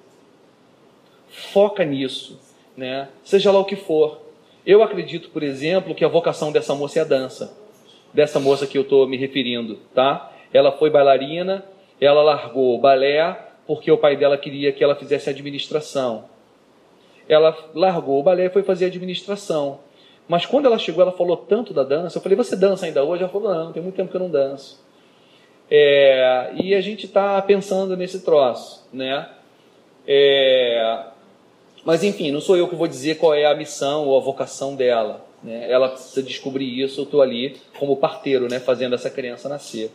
Foca nisso, né? Seja lá o que for. Eu acredito, por exemplo, que a vocação dessa moça é a dança. Dessa moça que eu estou me referindo, tá? Ela foi bailarina, ela largou balé porque o pai dela queria que ela fizesse administração. Ela largou o balé e foi fazer administração. Mas quando ela chegou, ela falou tanto da dança. Eu falei, você dança ainda hoje? Ela falou, não, tem muito tempo que eu não danço. É, e a gente está pensando nesse troço, né? É, mas enfim, não sou eu que vou dizer qual é a missão ou a vocação dela. Né? Ela precisa descobrir isso. Eu estou ali como parteiro, né? Fazendo essa criança nascer.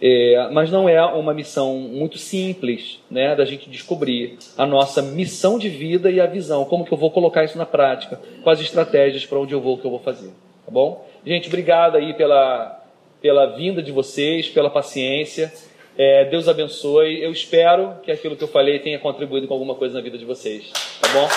É, mas não é uma missão muito simples, né, da gente descobrir a nossa missão de vida e a visão, como que eu vou colocar isso na prática, quais estratégias para onde eu vou, o que eu vou fazer, tá bom? Gente, obrigado aí pela pela vinda de vocês, pela paciência. É, Deus abençoe. Eu espero que aquilo que eu falei tenha contribuído com alguma coisa na vida de vocês. Tá bom?